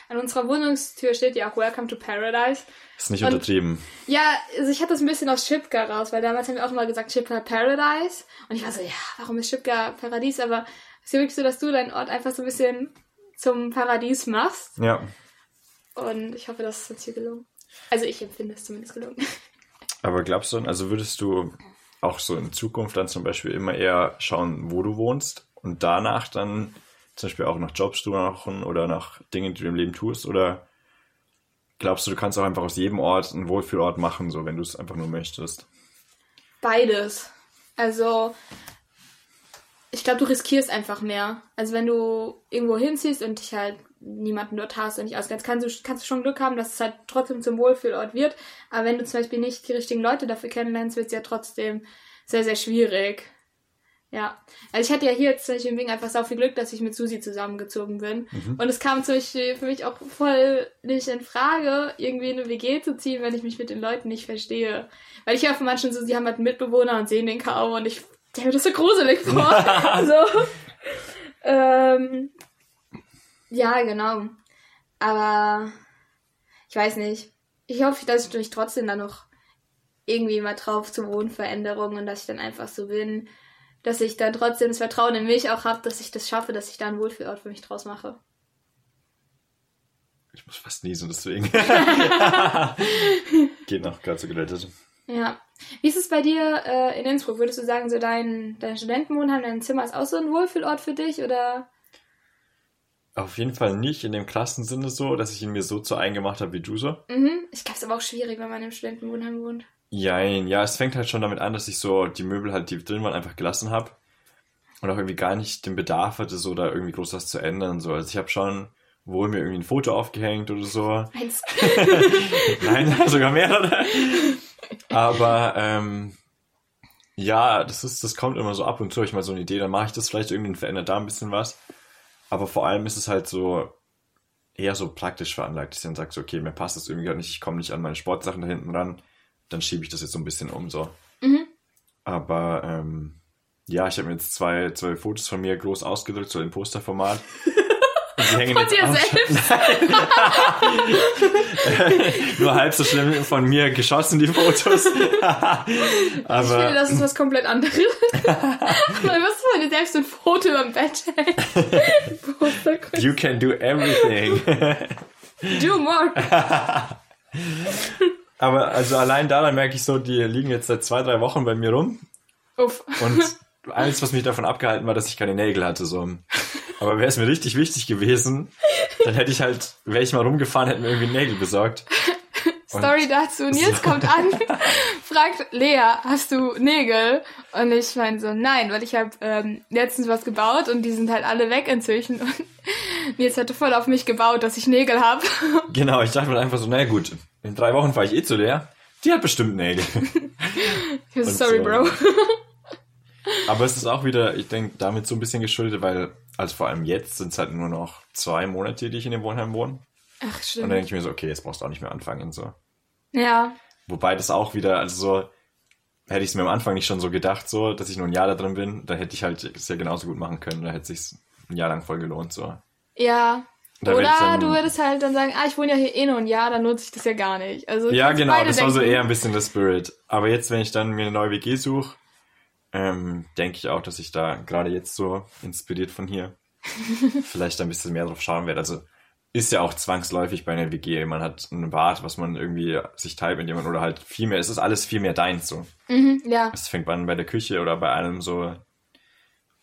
S1: An unserer Wohnungstür steht ja auch Welcome to Paradise.
S2: Ist nicht und, untertrieben.
S1: Ja, also ich hatte das ein bisschen aus Shipka raus, weil damals haben wir auch mal gesagt Shipka Paradise. Und ich war so, ja, warum ist Shipka Paradies? Aber es ist ja wirklich so, dass du deinen Ort einfach so ein bisschen zum Paradies machst.
S2: Ja.
S1: Und ich hoffe, das ist uns hier gelungen. Also ich empfinde es zumindest gelungen.
S2: Aber glaubst du, also würdest du auch so in Zukunft dann zum Beispiel immer eher schauen, wo du wohnst und danach dann zum Beispiel auch nach Jobs suchen oder nach Dingen, die du im Leben tust? Oder glaubst du, du kannst auch einfach aus jedem Ort einen Wohlfühlort machen, so wenn du es einfach nur möchtest?
S1: Beides. Also ich glaube, du riskierst einfach mehr. Also wenn du irgendwo hinziehst und dich halt niemanden dort hast und nicht auskennst, kannst du, kannst du schon Glück haben, dass es halt trotzdem zum Wohlfühlort wird. Aber wenn du zum Beispiel nicht die richtigen Leute dafür kennenlernst, wird es ja trotzdem sehr, sehr schwierig. Ja. Also ich hatte ja hier jetzt zum Beispiel im Wing einfach so viel Glück, dass ich mit Susi zusammengezogen bin. Mhm. Und es kam zum Beispiel für mich auch voll nicht in Frage, irgendwie in eine WG zu ziehen, wenn ich mich mit den Leuten nicht verstehe. Weil ich höre von manchen so, sie haben halt einen Mitbewohner und sehen den kaum und ich stelle mir das so gruselig vor. so. Ähm, ja, genau. Aber ich weiß nicht. Ich hoffe, dass ich mich trotzdem dann noch irgendwie mal drauf zu Wohnveränderungen und dass ich dann einfach so bin, dass ich dann trotzdem das Vertrauen in mich auch habe, dass ich das schaffe, dass ich da einen Wohlfühlort für mich draus mache.
S2: Ich muss fast niesen, deswegen. Geht noch gerade so gerettet.
S1: Ja. Wie ist es bei dir äh, in Innsbruck? Würdest du sagen, so dein, dein Studentenwohnheim, dein Zimmer ist auch so ein Wohlfühlort für dich oder?
S2: Auf jeden Fall nicht in dem krassen Sinne so, dass ich ihn mir so zu eingemacht habe wie du so.
S1: Mhm. Ich glaube, es ist aber auch schwierig, wenn man im Studentenwohnheim wohnt.
S2: Jein, ja, es fängt halt schon damit an, dass ich so die Möbel halt, die drin waren, einfach gelassen habe. Und auch irgendwie gar nicht den Bedarf hatte, so da irgendwie groß was zu ändern. So. Also ich habe schon wohl mir irgendwie ein Foto aufgehängt oder so.
S1: Eins.
S2: Nein, sogar mehrere. Aber ähm, ja, das ist, das kommt immer so ab und zu, ich mal so eine Idee, dann mache ich das vielleicht irgendwie und verändere da ein bisschen was. Aber vor allem ist es halt so eher so praktisch veranlagt, dass ich dann sage, so, okay, mir passt das irgendwie gar nicht, ich komme nicht an meine Sportsachen da hinten ran, dann schiebe ich das jetzt so ein bisschen um so. Mhm. Aber ähm, ja, ich habe mir jetzt zwei, zwei Fotos von mir groß ausgedrückt, so im Posterformat. die hängen
S1: Von dir selbst?
S2: Nur halb so schlimm von mir geschossen, die Fotos.
S1: Ich finde,
S2: Aber
S1: das ist was komplett anderes. Weil was von dir selbst ein Foto über dem Bett. Poster-
S2: you can do everything.
S1: Do more.
S2: Aber also allein daran merke ich so, die liegen jetzt seit zwei, drei Wochen bei mir rum.
S1: Uff.
S2: Und alles, was mich davon abgehalten war, dass ich keine Nägel hatte. So. Aber wäre es mir richtig wichtig gewesen, dann hätte ich halt, wäre ich mal rumgefahren, hätte mir irgendwie Nägel besorgt.
S1: Story dazu. Nils kommt an, fragt Lea, hast du Nägel? Und ich meine so, nein, weil ich habe ähm, letztens was gebaut und die sind halt alle weg inzwischen. Und Nils hatte voll auf mich gebaut, dass ich Nägel habe.
S2: Genau, ich dachte mir einfach so, naja gut, in drei Wochen fahre ich eh zu der. Die hat bestimmt Nägel.
S1: Sorry,
S2: so.
S1: Bro.
S2: Aber es ist auch wieder, ich denke, damit so ein bisschen geschuldet, weil, also vor allem jetzt sind es halt nur noch zwei Monate, die ich in dem Wohnheim wohne.
S1: Ach,
S2: Und dann
S1: stimmt.
S2: denke ich mir so, okay, jetzt brauchst du auch nicht mehr anfangen. So.
S1: Ja,
S2: Wobei das auch wieder, also so, hätte ich es mir am Anfang nicht schon so gedacht, so, dass ich nur ein Jahr da drin bin, dann hätte ich halt es ja genauso gut machen können. Da hätte es sich ein Jahr lang voll gelohnt. So.
S1: ja. Oder
S2: dann-
S1: du würdest halt dann sagen, ah, ich wohne ja hier eh nur ein Jahr, dann nutze ich das ja gar nicht. Also
S2: Ja, genau, das war so
S1: denken.
S2: eher ein bisschen der Spirit. Aber jetzt, wenn ich dann mir eine neue WG suche, ähm, denke ich auch, dass ich da gerade jetzt so inspiriert von hier vielleicht ein bisschen mehr drauf schauen werde. Also ist ja auch zwangsläufig bei einer WG. Man hat ein Bad, was man irgendwie sich teilt mit jemandem oder halt viel mehr, es ist alles viel mehr deins so.
S1: Mhm, ja,
S2: Es fängt an bei der Küche oder bei allem so.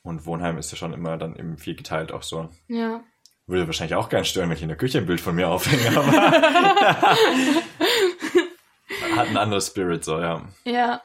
S2: Und Wohnheim ist ja schon immer dann eben viel geteilt auch so.
S1: ja.
S2: Würde wahrscheinlich auch gern stören, wenn ich in der Küche ein Bild von mir aufhänge, aber hat ein anderes Spirit so, ja.
S1: Ja.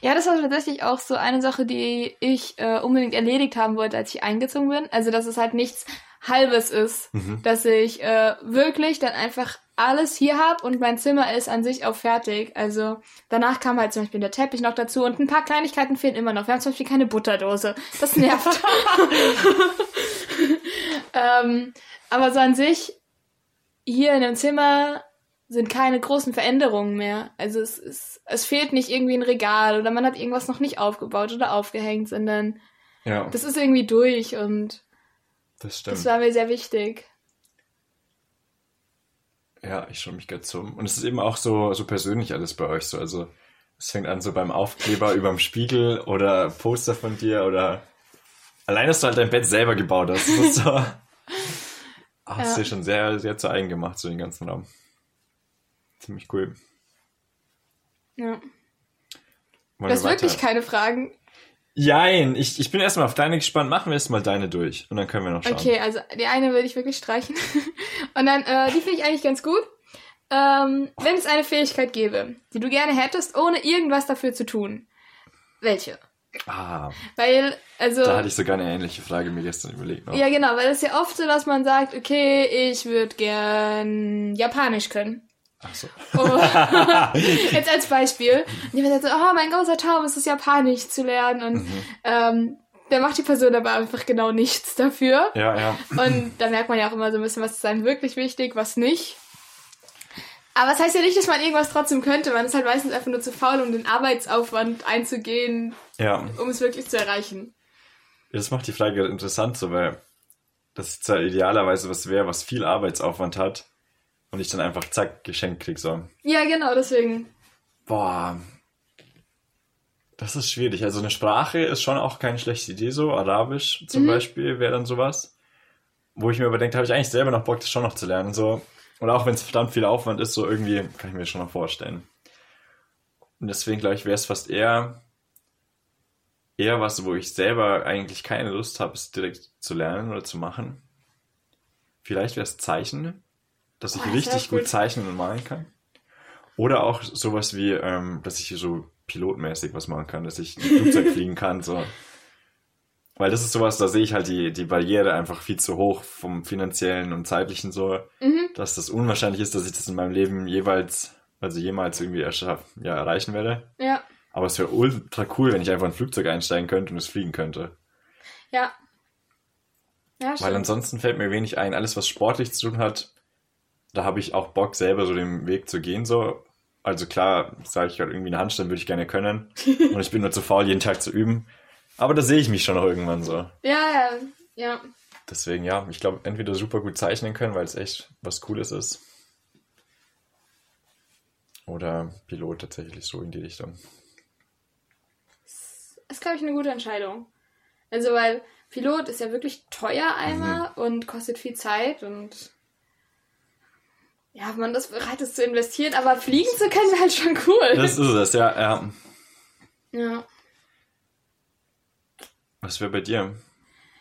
S1: Ja, das war tatsächlich auch so eine Sache, die ich äh, unbedingt erledigt haben wollte, als ich eingezogen bin. Also, dass es halt nichts Halbes ist.
S2: Mhm.
S1: Dass ich äh, wirklich dann einfach alles hier habe und mein Zimmer ist an sich auch fertig. Also danach kam halt zum Beispiel der Teppich noch dazu und ein paar Kleinigkeiten fehlen immer noch. Wir haben zum Beispiel keine Butterdose. Das nervt. ähm, aber so an sich, hier in dem Zimmer sind keine großen Veränderungen mehr. Also es, es, es fehlt nicht irgendwie ein Regal oder man hat irgendwas noch nicht aufgebaut oder aufgehängt, sondern
S2: Ja,
S1: das ist irgendwie durch und
S2: das stimmt.
S1: das war mir sehr wichtig.
S2: Ja, ich schaue mich gerade zum. Und es ist eben auch so, so persönlich alles bei euch so. Also es fängt an so beim Aufkleber überm Spiegel oder Poster von dir oder allein, dass du halt dein Bett selber gebaut hast. Das ist so. Ah, das ist
S1: Ja.
S2: dir schon sehr, sehr zu eigen gemacht, so den ganzen Raum. Ziemlich cool.
S1: Ja.
S2: Wollen
S1: Du hast
S2: wir
S1: wirklich keine Fragen.
S2: Jein, ich, ich bin erstmal auf deine gespannt. Machen wir erstmal deine durch und dann können wir noch schauen.
S1: Okay, also die eine würde ich wirklich streichen. Und dann, äh, die finde ich eigentlich ganz gut. Ähm, wenn es eine Fähigkeit gäbe, die du gerne hättest, ohne irgendwas dafür zu tun, welche?
S2: Ah,
S1: Weil, also.
S2: da hatte ich sogar eine ähnliche Frage mir gestern überlegt. Noch.
S1: Ja, genau, weil es ist ja oft so, dass man sagt, okay, ich würde gern Japanisch können.
S2: Ach so.
S1: Oh. Jetzt als Beispiel. Und jemand sagt so, oh, mein großer Traum ist es, Japanisch zu lernen. Und
S2: Mhm.
S1: ähm, dann macht die Person aber einfach genau nichts dafür.
S2: Ja, ja.
S1: Und da merkt man ja auch immer so ein bisschen, was ist einem wirklich wichtig, was nicht. Aber das heißt ja nicht, dass man irgendwas trotzdem könnte. Man ist halt meistens einfach nur zu faul, um den Arbeitsaufwand einzugehen,
S2: Ja.
S1: um es wirklich zu erreichen.
S2: Das macht die Frage interessant, so, weil das zwar idealerweise was wäre, was viel Arbeitsaufwand hat und ich dann einfach zack geschenkt krieg so.
S1: Ja, genau, deswegen.
S2: Boah. Das ist schwierig. Also eine Sprache ist schon auch keine schlechte Idee so. Arabisch zum Beispiel wäre dann sowas. Wo ich mir überdenkt, habe ich eigentlich selber noch Bock, das schon noch zu lernen. So. Und auch wenn es verdammt viel Aufwand ist, so irgendwie kann ich mir das schon noch vorstellen. Und deswegen glaube ich, wäre es fast eher, eher was, wo ich selber eigentlich keine Lust habe, es direkt zu lernen oder zu machen. Vielleicht wäre es Zeichnen, dass ich
S1: wär
S2: richtig gut zeichnen und malen kann. Oder auch sowas wie, ähm, dass ich so pilotmäßig was machen kann, dass ich ein Flugzeug fliegen kann, so. Weil das ist sowas, da sehe ich halt die, die Barriere einfach viel zu hoch vom finanziellen und zeitlichen so,
S1: Mhm.
S2: dass das unwahrscheinlich ist, dass ich das in meinem Leben jeweils, also jemals irgendwie erschaff, ja, erreichen werde.
S1: Ja,
S2: Aber es wäre ultra cool, wenn ich einfach in ein Flugzeug einsteigen könnte und es fliegen könnte.
S1: ja. Ja,
S2: Weil ansonsten fällt mir wenig ein. Alles, was sportlich zu tun hat, da habe ich auch Bock, selber so den Weg zu gehen. So. Also klar, sage ich gerade irgendwie eine Handstand würde ich gerne können. Und ich bin nur zu faul, jeden Tag zu üben. Aber da sehe ich mich schon noch irgendwann so.
S1: Ja, ja, ja.
S2: deswegen ja, ich glaube, entweder super gut zeichnen können, weil es echt was Cooles ist. Oder Pilot tatsächlich so in die Richtung.
S1: Das ist, glaube ich, eine gute Entscheidung. Also, weil Pilot ist ja wirklich teuer einmal
S2: Mhm.
S1: und kostet viel Zeit und ja, wenn man das bereit ist zu investieren, aber fliegen zu können, wäre halt schon cool.
S2: Das ist es, ja, ja.
S1: ja.
S2: Was wäre bei dir?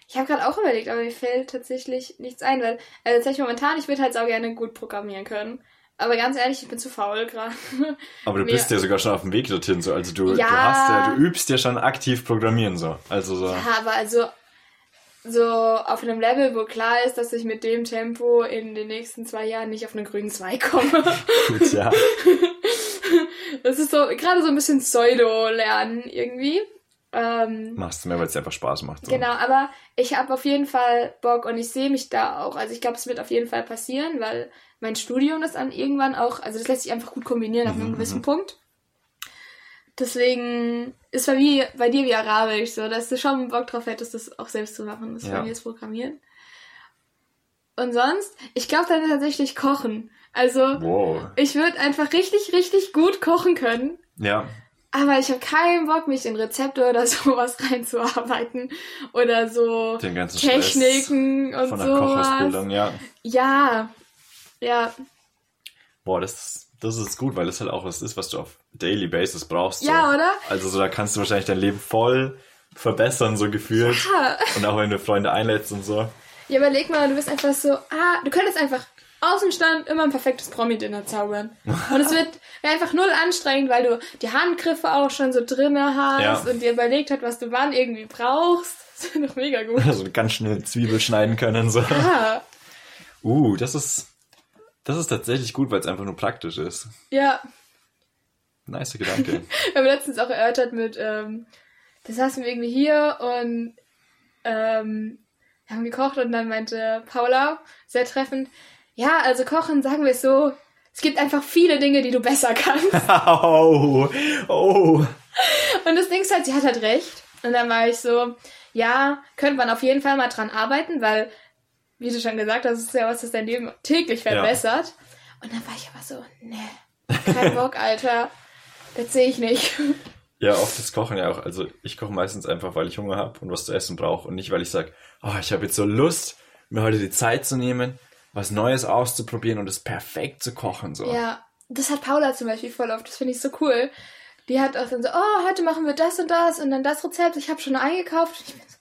S1: Ich habe gerade auch überlegt, aber mir fällt tatsächlich nichts ein, weil, also tatsächlich momentan, ich würde halt auch gerne gut programmieren können. Aber ganz ehrlich, ich bin zu faul gerade.
S2: Aber du
S1: Mir-
S2: bist ja sogar schon auf dem Weg dorthin, so. Also du,
S1: Ja.
S2: du hast ja, du übst ja schon aktiv programmieren, so. Also so.
S1: Ja, aber also so auf einem Level, wo klar ist, dass ich mit dem Tempo in den nächsten zwei Jahren nicht auf einen grünen Zweig komme.
S2: Gut, ja.
S1: Das ist so gerade so ein bisschen Pseudo-Lernen irgendwie. Ähm,
S2: Machst du mehr, weil es einfach Spaß macht. So.
S1: Genau, aber ich habe auf jeden Fall Bock und ich sehe mich da auch. Also ich glaube, es wird auf jeden Fall passieren, weil mein Studium das dann irgendwann auch, also das lässt sich einfach gut kombinieren auf einem
S2: Mhm,
S1: gewissen
S2: mhm.
S1: Punkt. Deswegen ist bei, mir, bei dir wie Arabisch so, dass du schon Bock drauf hättest, das auch selbst zu machen, das
S2: Ja.
S1: bei mir das Programmieren. Und sonst, ich glaube dann tatsächlich kochen. Also
S2: Wow.
S1: ich würde einfach richtig, richtig gut kochen können.
S2: Ja.
S1: Aber ich habe keinen Bock, mich in Rezepte oder sowas reinzuarbeiten. Oder so
S2: Den ganzen Stress
S1: Techniken und
S2: von der
S1: sowas.
S2: Kochausbildung, ja.
S1: Ja. Ja.
S2: Boah, das, das ist gut, weil das halt auch was ist, was du auf Daily Basis brauchst.
S1: Ja,
S2: so.
S1: oder?
S2: Also so, da kannst du wahrscheinlich dein Leben voll verbessern, so gefühlt.
S1: Ja.
S2: Und auch wenn du Freunde einlädst und so.
S1: ja, überleg mal, du bist einfach so, ah, du könntest einfach aus dem Stand immer ein perfektes Promi-Dinner zaubern. Und es wird einfach null anstrengend, weil du die Handgriffe auch schon so drinne hast
S2: Ja.
S1: und dir überlegt hast, was du wann irgendwie brauchst. Das ist doch mega gut.
S2: Also ganz schnell Zwiebel schneiden können. So.
S1: Ah,
S2: Uh, das ist, das ist tatsächlich gut, weil es einfach nur praktisch ist.
S1: ja.
S2: Nice Gedanke.
S1: Wir haben letztens auch erörtert mit, ähm, da saßen wir irgendwie hier und ähm, wir haben gekocht und dann meinte Paula, sehr treffend, ja, also kochen, sagen wir es so, es gibt einfach viele Dinge, die du besser kannst.
S2: oh, oh.
S1: Und das Ding ist halt, sie hat halt recht. Und dann war ich so, ja, könnte man auf jeden Fall mal dran arbeiten, weil, wie du schon gesagt hast, ist ja was, das dein Leben täglich verbessert. Und dann war ich aber so, nee, kein Bock, Alter. Das sehe ich nicht.
S2: Ja, oft ist Kochen ja auch. Also ich koche meistens einfach, weil ich Hunger habe und was zu essen brauche und nicht, weil ich sage, oh, ich habe jetzt so Lust, mir heute die Zeit zu nehmen, was Neues auszuprobieren und es perfekt zu kochen. So.
S1: Ja, das hat Paula zum Beispiel voll oft. Das finde ich so cool. Die hat auch dann so, oh, heute machen wir das und das und dann das Rezept. Ich habe schon eingekauft. Und ich bin so,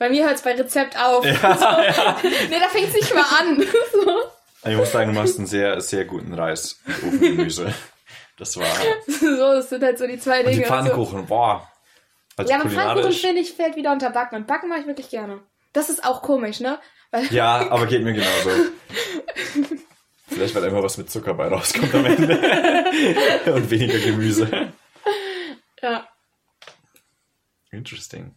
S1: bei mir hört es bei Rezept auf.
S2: Ja, ja.
S1: Nee, da fängt es nicht mal an. so.
S2: Ich muss sagen, du machst einen sehr, sehr guten Reis mit Ofengemüse. Das war.
S1: so, das sind halt so die zwei
S2: Und die
S1: Dinge.
S2: Pfannkuchen, boah. Also
S1: ja, aber Pfannkuchen finde ich fällt wieder unter Backen. Und Backen mache ich wirklich gerne. Das ist auch komisch, ne? Weil,
S2: Ja, aber geht mir genauso. Vielleicht, weil immer was mit Zucker bei rauskommt am Ende. und weniger Gemüse.
S1: ja.
S2: Interesting.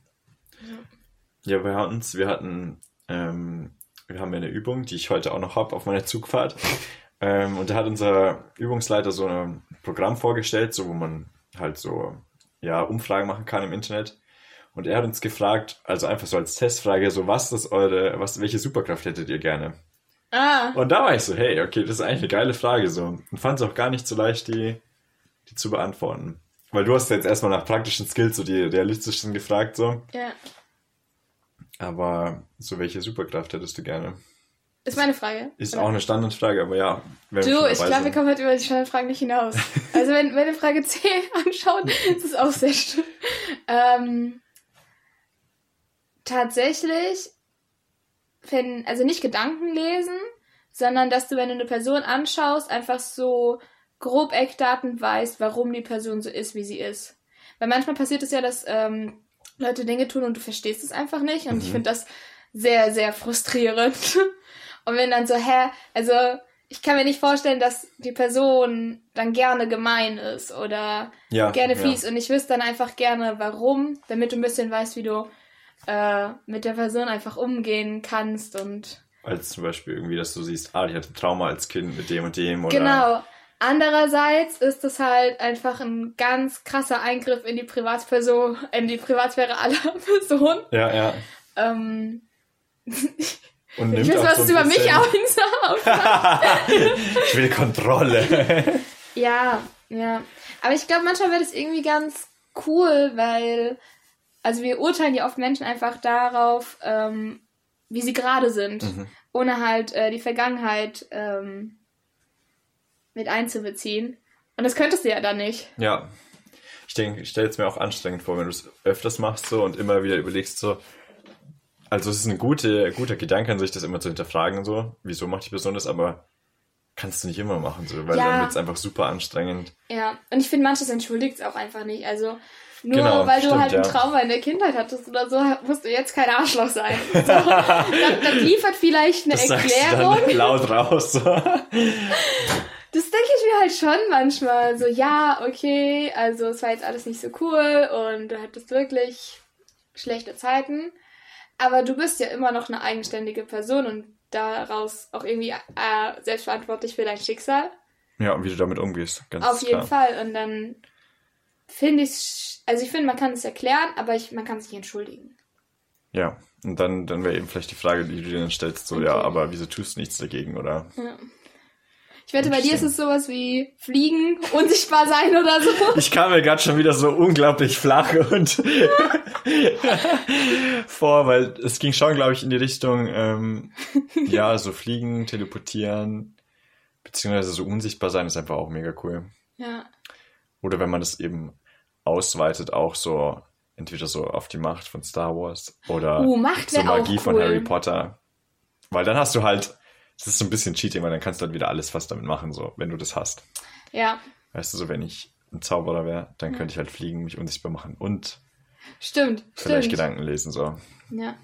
S2: Ja, bei uns, wir hatten, ähm, wir haben ja eine Übung, die ich heute auch noch habe auf meiner Zugfahrt. Ähm, und da hat unser Übungsleiter so ein Programm vorgestellt, so wo man halt so ja Umfragen machen kann im Internet. Und er hat uns gefragt, also einfach so als Testfrage, so was ist eure, was, welche Superkraft hättet ihr gerne?
S1: Ah,
S2: Und da war ich so, hey, okay, das ist eigentlich eine geile Frage so. Und fand es auch gar nicht so leicht, die, die zu beantworten. Weil du hast jetzt erstmal nach praktischen Skills so die realistischen gefragt, so.
S1: ja.
S2: Aber so welche Superkraft hättest du gerne?
S1: Ist meine Frage.
S2: Ist
S1: Oder?
S2: auch eine Standardfrage, aber ja.
S1: Du, ich glaube, wir kommen heute über die Standardfragen nicht hinaus. Also wenn, wir Frage 10 anschauen, ist es auch sehr schön. Ähm, tatsächlich, wenn, also nicht Gedanken lesen, sondern dass du, wenn du eine Person anschaust, einfach so grob Eckdaten weißt, warum die Person so ist, wie sie ist. Weil manchmal passiert es ja, dass ähm, Leute Dinge tun und du verstehst es einfach nicht. Und ich
S2: Mhm.
S1: finde das sehr, sehr frustrierend. Und wenn dann so, hä, also ich kann mir nicht vorstellen, dass die Person dann gerne gemein ist oder
S2: ja,
S1: gerne
S2: ja.
S1: fies. Und ich wüsste dann einfach gerne, warum, damit du ein bisschen weißt, wie du äh, mit der Person einfach umgehen kannst und
S2: Als zum Beispiel irgendwie, dass du siehst, ah, die hatte Trauma als Kind mit dem und dem oder.
S1: Genau. Andererseits ist es halt einfach ein ganz krasser Eingriff in die Privatsperson, in die Privatsphäre aller Personen.
S2: Ja, ja.
S1: Ähm,
S2: Und
S1: Ich
S2: nimmt
S1: weiß,
S2: auch
S1: was
S2: so
S1: es über mich aussagt.
S2: ich will Kontrolle.
S1: Ja, ja. Aber ich glaube, manchmal wäre das irgendwie ganz cool, weil, also wir urteilen ja oft Menschen einfach darauf, ähm, wie sie gerade sind,
S2: Mhm.
S1: ohne halt äh, die Vergangenheit ähm, mit einzubeziehen. Und das könntest du ja dann nicht.
S2: Ja. Ich denke, ich stelle es mir auch anstrengend vor, wenn du es öfters machst so und immer wieder überlegst so. Also es ist ein gute, guter Gedanke an sich, das immer zu hinterfragen so. Wieso macht die Person das? Aber kannst du nicht immer machen so, weil
S1: Ja.
S2: dann wird es einfach super anstrengend.
S1: Ja, und ich finde, manches entschuldigt es auch einfach nicht. Also nur
S2: Genau,
S1: weil du
S2: stimmt,
S1: halt ein
S2: ja.
S1: Trauma in der Kindheit hattest oder so, musst du jetzt kein Arschloch sein. So, das, das liefert vielleicht eine
S2: Das sagst du
S1: Erklärung.
S2: dann laut raus.
S1: Das denke ich mir halt schon manchmal. So, ja, okay, also es war jetzt alles nicht so cool und du hattest wirklich schlechte Zeiten. Aber du bist ja immer noch eine eigenständige Person und daraus auch irgendwie äh, selbstverantwortlich für dein Schicksal.
S2: Ja, und wie du damit umgehst. Ganz
S1: Auf jeden
S2: klar.
S1: Fall. Und dann finde ich, also ich finde, man kann es erklären, aber ich, man kann sich entschuldigen.
S2: Ja, und dann, dann wäre eben vielleicht die Frage, die du dir dann stellst, so,
S1: Okay.
S2: ja, aber wieso tust du nichts dagegen, oder?
S1: Ja. Ich wette, bei dir ist es sowas wie Fliegen, unsichtbar sein oder so.
S2: Ich kam mir gerade schon wieder so unglaublich flach und vor, weil es ging schon, glaube ich, in die Richtung, ähm, ja, so fliegen, teleportieren, beziehungsweise so unsichtbar sein ist einfach auch mega cool.
S1: Ja.
S2: Oder wenn man das eben ausweitet, auch so, entweder so auf die Macht von Star Wars oder
S1: Uh, Macht
S2: so Magie von
S1: cool.
S2: Harry Potter. Weil dann hast du halt, das ist so ein bisschen Cheating, weil dann kannst du halt wieder alles fast damit machen, so, wenn du das hast.
S1: Ja,
S2: Weißt du, so wenn ich ein Zauberer wäre, dann könnte ich halt fliegen, mich unsichtbar machen und
S1: stimmt.
S2: vielleicht
S1: stimmt.
S2: Gedanken lesen, so.
S1: Ja.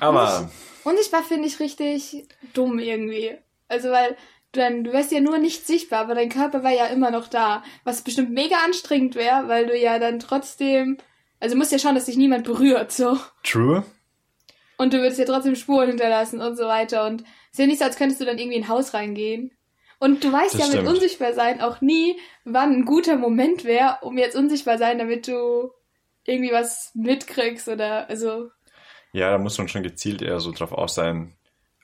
S2: Aber
S1: Unsichtbar finde ich richtig dumm irgendwie. Also weil du dann, du wärst ja nur nicht sichtbar, aber dein Körper war ja immer noch da. Was bestimmt mega anstrengend wäre, weil du ja dann trotzdem. Also du musst ja schauen, dass dich niemand berührt, so.
S2: true,
S1: Und du würdest ja trotzdem Spuren hinterlassen und so weiter. Und ist ja nicht so, als könntest du dann irgendwie in ein Haus reingehen. Und du weißt
S2: Das
S1: ja mit
S2: stimmt.
S1: unsichtbar sein auch nie, wann ein guter Moment wäre, um jetzt unsichtbar sein, damit du irgendwie was mitkriegst oder also
S2: ja, da muss man schon gezielt eher so drauf aus sein,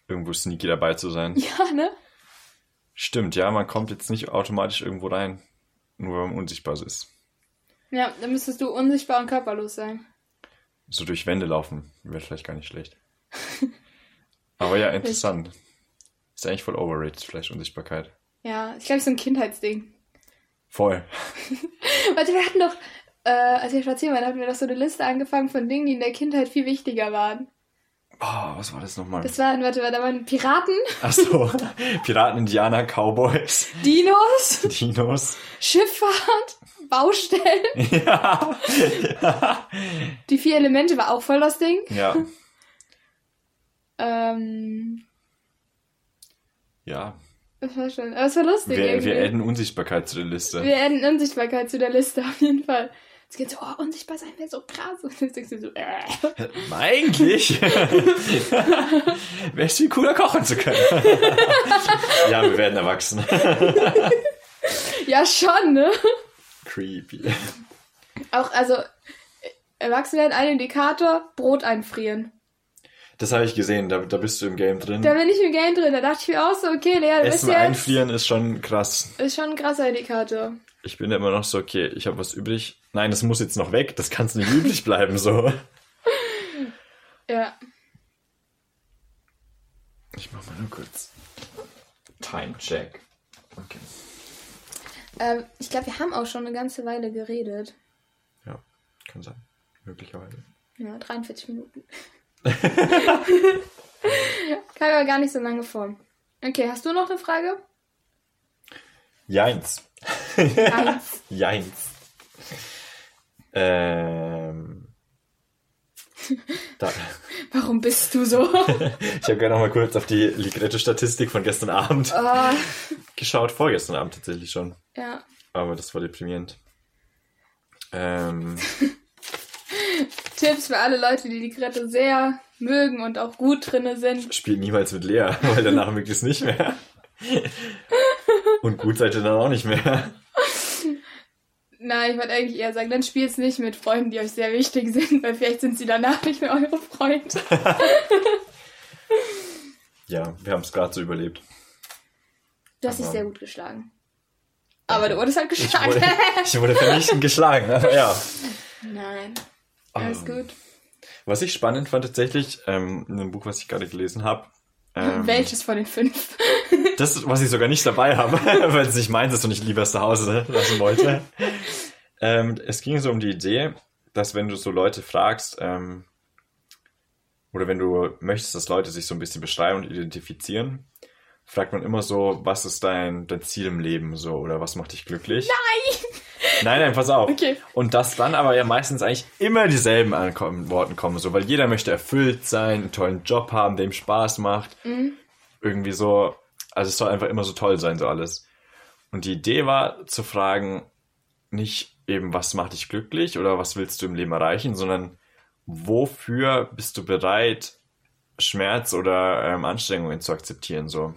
S2: irgendwo sneaky dabei zu sein.
S1: ja, ne?
S2: Stimmt, ja, man kommt jetzt nicht automatisch irgendwo rein, nur wenn man unsichtbar ist.
S1: Ja, dann müsstest du unsichtbar und körperlos sein.
S2: So durch Wände laufen, wäre vielleicht gar nicht schlecht. Aber ja, interessant. Ist eigentlich voll overrated, vielleicht Unsichtbarkeit.
S1: Ja, ich glaube, es ist so ein Kindheitsding.
S2: Voll.
S1: Warte, wir hatten doch, äh, als wir spazieren waren, hatten wir doch so eine Liste angefangen von Dingen, die in der Kindheit viel wichtiger waren.
S2: Oh, was war das nochmal?
S1: Das waren, warte, da waren Piraten,
S2: Achso, Piraten, Indianer, Cowboys,
S1: Dinos,
S2: Dinos.
S1: Schifffahrt, Baustellen.
S2: Ja.
S1: Die vier Elemente war auch voll das Ding.
S2: Ja.
S1: Ähm,
S2: Ja.
S1: das war schon, aber es war lustig
S2: Wir,
S1: irgendwie.
S2: wir adden Unsichtbarkeit zu der Liste.
S1: Wir adden Unsichtbarkeit zu der Liste, auf jeden Fall. Es geht so, oh, unsichtbar sein wäre so krass. Und dann denkst du so, äh.
S2: Eigentlich wäre es viel cooler, kochen zu können. ja, wir werden erwachsen.
S1: Ja, schon, ne?
S2: Creepy.
S1: Auch, also, Erwachsene werden ein Indikator, Brot einfrieren.
S2: Das habe ich gesehen, da, da bist du im Game drin.
S1: Da bin ich im Game drin. Da dachte ich mir auch so, okay, Lea, du bist
S2: Essen
S1: jetzt...
S2: einfrieren ist schon krass.
S1: Ist schon ein krasser Indikator.
S2: Ich bin immer noch so, okay, ich habe was übrig. Nein, das muss jetzt noch weg, das kann nicht übrig bleiben, so.
S1: Ja.
S2: Ich mach mal nur kurz. Time check. Okay.
S1: Ähm, ich glaube, wir haben auch schon eine ganze Weile geredet.
S2: Ja, kann sein. Möglicherweise.
S1: Ja, 43 Minuten. Kam aber gar nicht so lange vor. Okay, hast du noch eine Frage?
S2: Jeins.
S1: Eins.
S2: Jeins. Ähm. Da.
S1: Warum bist du so?
S2: Ich habe gerne noch mal kurz auf die Ligretto-Statistik von gestern Abend
S1: oh,
S2: geschaut. Vorgestern Abend tatsächlich schon.
S1: ja.
S2: Aber das war deprimierend. Ähm,
S1: Tipps für alle Leute, die die Grette sehr mögen und auch gut drinne sind.
S2: spielt niemals mit Lea, weil danach mögt ihr es nicht mehr. Und gut seid ihr dann auch nicht mehr.
S1: Nein, ich wollte eigentlich eher sagen, dann spielt's nicht mit Freunden, die euch sehr wichtig sind, weil vielleicht sind sie danach nicht mehr eure Freunde.
S2: Ja, wir haben es gerade so überlebt.
S1: Du hast dich sehr gut geschlagen. Aber du wurdest halt
S2: Ich
S1: geschlagen.
S2: wurde, ich wurde vernichtend geschlagen, aber ja.
S1: Nein. Alles
S2: Ähm,
S1: gut.
S2: Was ich spannend fand tatsächlich, ähm, in einem Buch, was ich gerade gelesen habe, ähm,
S1: Welches von den fünf?
S2: das, was ich sogar nicht dabei habe, weil es nicht meins ist und ich lieber es zu Hause lassen wollte. ähm, es ging so um die Idee, dass wenn du so Leute fragst, ähm, oder wenn du möchtest, dass Leute sich so ein bisschen beschreiben und identifizieren, fragt man immer so, was ist dein, dein Ziel im Leben so oder was macht dich glücklich? Nein! Nein, nein, pass auf.
S1: Okay.
S2: Und dass dann aber ja meistens eigentlich immer dieselben Ankommen, Worten kommen, so, weil jeder möchte erfüllt sein, einen tollen Job haben, der ihm Spaß macht. Irgendwie so, also es soll einfach immer so toll sein, so alles. Und die Idee war zu fragen, nicht eben, was macht dich glücklich oder was willst du im Leben erreichen, sondern wofür bist du bereit, Schmerz oder ähm, Anstrengungen zu akzeptieren, so.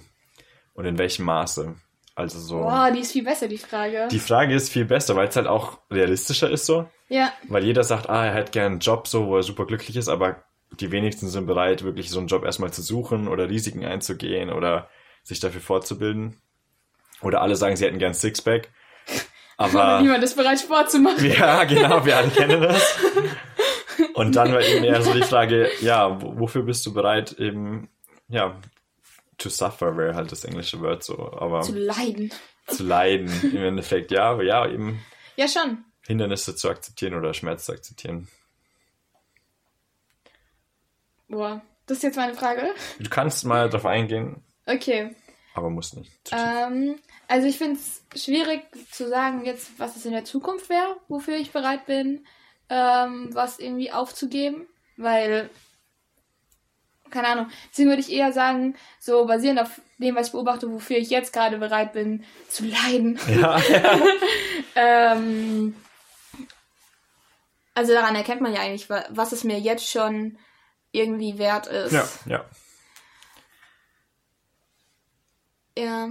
S2: Und in welchem Maße. Also so.
S1: Boah, die ist viel besser, die Frage.
S2: Die Frage ist viel besser, weil es halt auch realistischer ist so.
S1: ja,
S2: Weil jeder sagt, ah, er hätte gern einen Job so, wo er super glücklich ist, aber die wenigsten sind bereit, wirklich so einen Job erstmal zu suchen oder Risiken einzugehen oder sich dafür fortzubilden. Oder alle sagen, sie hätten gern Sixpack.
S1: aber
S2: Aber
S1: niemand ist bereit, Sport zu machen.
S2: ja, genau, wir alle kennen das. Und dann war eben eher so die Frage, ja, wo- wofür bist du bereit, eben, ja, to suffer wäre halt das englische Wort so, aber
S1: Zu leiden.
S2: zu leiden im Endeffekt, ja, aber ja, eben
S1: Ja, schon.
S2: Hindernisse zu akzeptieren oder Schmerz zu akzeptieren.
S1: Boah, das ist jetzt meine Frage.
S2: Du kannst mal drauf eingehen,
S1: Okay.
S2: aber musst nicht.
S1: Ähm, also ich finde es schwierig zu sagen jetzt, was es in der Zukunft wäre, wofür ich bereit bin, ähm, was irgendwie aufzugeben, weil, keine Ahnung, deswegen würde ich eher sagen, so basierend auf dem, was ich beobachte, wofür ich jetzt gerade bereit bin, zu leiden.
S2: Ja.
S1: Ähm, also daran erkennt man ja eigentlich, wa- was es mir jetzt schon irgendwie wert ist.
S2: ja, ja.
S1: Ja.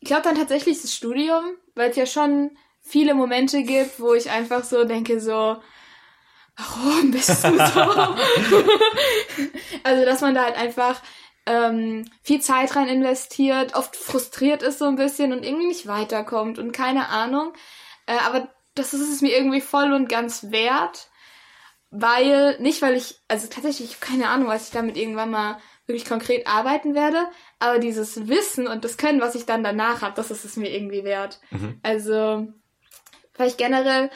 S1: Ich glaube dann tatsächlich das Studium, weil es ja schon viele Momente gibt, wo ich einfach so denke, so, warum bist du so? also, dass man da halt einfach ähm, viel Zeit rein investiert, oft frustriert ist so ein bisschen und irgendwie nicht weiterkommt und keine Ahnung. Äh, aber das ist es mir irgendwie voll und ganz wert, weil, nicht weil ich, also tatsächlich, keine Ahnung, was ich damit irgendwann mal wirklich konkret arbeiten werde, aber dieses Wissen und das Können, was ich dann danach habe, das ist es mir irgendwie wert. Also, vielleicht generell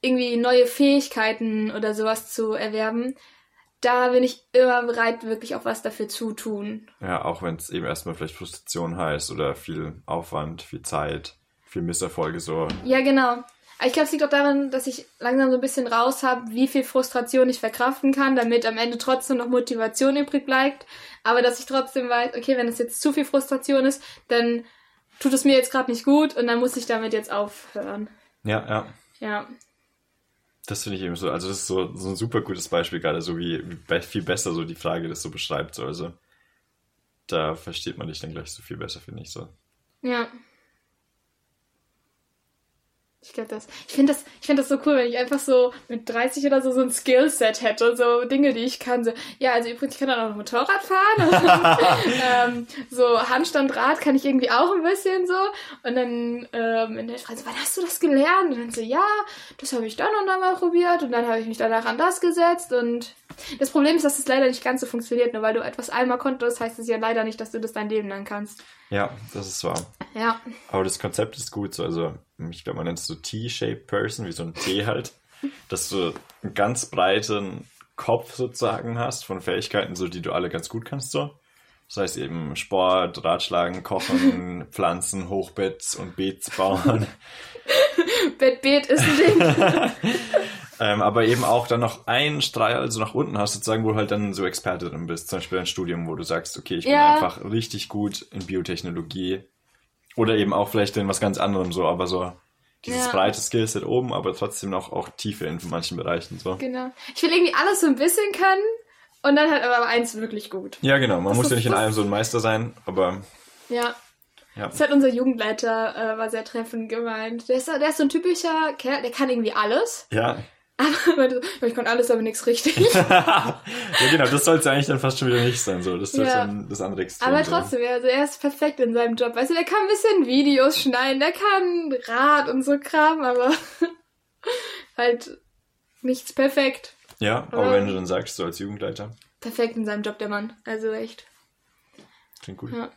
S1: irgendwie neue Fähigkeiten oder sowas zu erwerben, da bin ich immer bereit, wirklich auch was dafür zu tun.
S2: Ja, auch wenn es eben erstmal vielleicht Frustration heißt oder viel Aufwand, viel Zeit, viel Misserfolge so.
S1: Ja, genau. Ich glaube, es liegt auch daran, dass ich langsam so ein bisschen raus habe, wie viel Frustration ich verkraften kann, damit am Ende trotzdem noch Motivation übrig bleibt. Aber dass ich trotzdem weiß, okay, wenn es jetzt zu viel Frustration ist, dann tut es mir jetzt gerade nicht gut und dann muss ich damit jetzt aufhören.
S2: Ja, ja.
S1: Ja.
S2: Das finde ich eben so, also das ist so, so ein super gutes Beispiel gerade, so wie, wie viel besser so die Frage das so beschreibt. So. Also da versteht man dich dann gleich so viel besser, finde ich so.
S1: Ja. Ich glaube das. Ich finde das, ich finde das so cool, wenn ich einfach so mit 30 oder so so ein Skillset hätte, so Dinge, die ich kann. So, ja, also übrigens, ich kann auch noch Motorrad fahren. ähm, so Handstandrad kann ich irgendwie auch ein bisschen so. Und dann ähm, in der Frage so, wann hast du das gelernt? Und dann so, ja, das habe ich dann und dann mal probiert. Und dann habe ich mich danach an das gesetzt. Und das Problem ist, dass es leider nicht ganz so funktioniert. Nur weil du etwas einmal konntest, heißt es ja leider nicht, dass du das dein Leben lang kannst.
S2: Ja, das ist wahr.
S1: Ja.
S2: Aber das Konzept ist gut, so, also ich glaube, man nennt es so T-shaped Person, wie so ein T halt, dass du einen ganz breiten Kopf sozusagen hast von Fähigkeiten, so die du alle ganz gut kannst, so. Das heißt eben Sport, Ratschlagen, Kochen, Pflanzen, Hochbeets und Beets bauen.
S1: Bett, Bett ist ein Ding.
S2: ähm, aber eben auch dann noch einen Strahl also nach unten hast, sozusagen, wo du halt dann so Experte drin bist. Zum Beispiel ein Studium, wo du sagst, okay, ich bin
S1: Ja.
S2: einfach richtig gut in Biotechnologie. Oder eben auch vielleicht in was ganz anderem so, aber so dieses
S1: Ja.
S2: breite Skillset oben, aber trotzdem noch auch Tiefe in manchen Bereichen so.
S1: Genau. Ich will irgendwie alles so ein bisschen können und dann halt aber eins wirklich gut.
S2: Ja, genau. Man
S1: Das
S2: muss ja nicht in allem so ein Meister sein, aber
S1: Ja.
S2: ja.
S1: Das hat unser Jugendleiter, äh, war sehr treffend gemeint. Der ist, der ist so ein typischer Kerl, der kann irgendwie alles.
S2: Ja,
S1: Aber ich konnte alles, aber nichts richtig.
S2: ja, genau, das soll es ja eigentlich dann fast schon wieder nicht sein. So. Das ist ja. dann das andere Extrem.
S1: Aber trotzdem, also er ist perfekt in seinem Job. Weißt du, der kann ein bisschen Videos schneiden, der kann Rad und so Kram, aber halt nichts perfekt.
S2: Ja, aber, aber wenn du dann sagst, so als Jugendleiter.
S1: Perfekt in seinem Job, der Mann. Also echt.
S2: Klingt gut.
S1: Ja.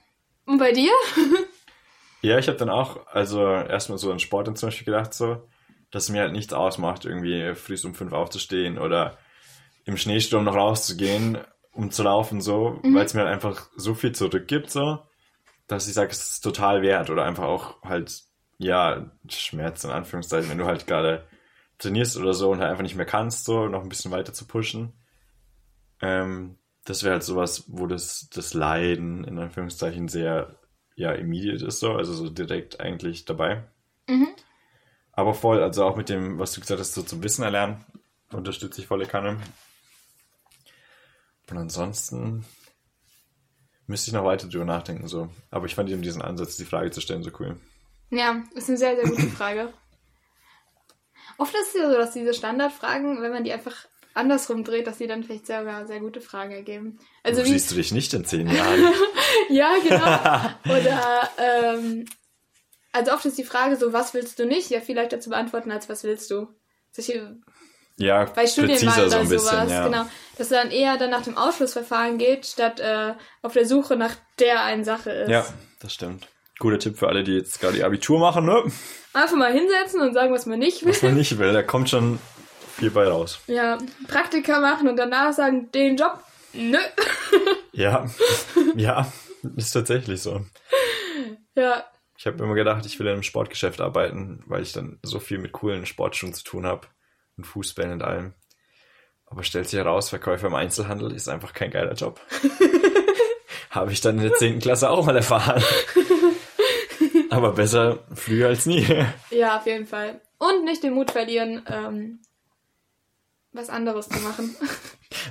S1: Und bei dir?
S2: ja, ich habe dann auch, also erstmal so an Sport dann zum Beispiel gedacht, so, dass es mir halt nichts ausmacht, irgendwie früh um fünf aufzustehen oder im Schneesturm noch rauszugehen, um zu laufen, so, mhm. weil es mir halt einfach so viel zurückgibt, so, dass ich sage, es ist total wert oder einfach auch halt, ja, Schmerz in Anführungszeichen, wenn du halt gerade trainierst oder so und halt einfach nicht mehr kannst, so, noch ein bisschen weiter zu pushen. Ähm, das wäre halt sowas, wo das, das Leiden in Anführungszeichen sehr, ja, immediate ist, so, also so direkt eigentlich dabei. Mhm. Aber voll, also auch mit dem, was du gesagt hast, so zum Wissen erlernen, unterstütze ich volle Kanne. Und ansonsten müsste ich noch weiter drüber nachdenken, so. Aber ich fand eben diesen Ansatz, die Frage zu stellen, so cool.
S1: Ja, ist eine sehr, sehr gute Frage. Oft ist es ja so, dass diese Standardfragen, wenn man die einfach andersrum dreht, dass sie dann vielleicht sogar sehr gute Fragen ergeben.
S2: Also Wo siehst du dich nicht in zehn Jahren?
S1: ja, genau. Oder ähm, also oft ist die Frage so, was willst du nicht? Ja, viel leichter zu beantworten als was willst du. Solche
S2: ja, bei Studienwahl
S1: so oder bisschen, sowas, ja. genau. Dass dann eher dann nach dem Ausschlussverfahren geht, statt äh, auf der Suche nach der einen Sache ist.
S2: Ja, das stimmt. Guter Tipp für alle, die jetzt gerade die Abitur machen, ne?
S1: Einfach mal hinsetzen und sagen, was man nicht will.
S2: Was man nicht will, da kommt schon viel bei raus.
S1: Ja, Praktika machen und danach sagen, den Job, nö.
S2: ja, ja, ist tatsächlich so.
S1: Ja,
S2: ich habe immer gedacht, ich will in einem Sportgeschäft arbeiten, weil ich dann so viel mit coolen Sportschuhen zu tun habe und Fußbällen und allem. Aber stellt sich heraus, Verkäufer im Einzelhandel ist einfach kein geiler Job. habe ich dann in der 10. Klasse auch mal erfahren. Aber besser früher als nie.
S1: Ja, auf jeden Fall. Und nicht den Mut verlieren, ähm, was anderes zu machen.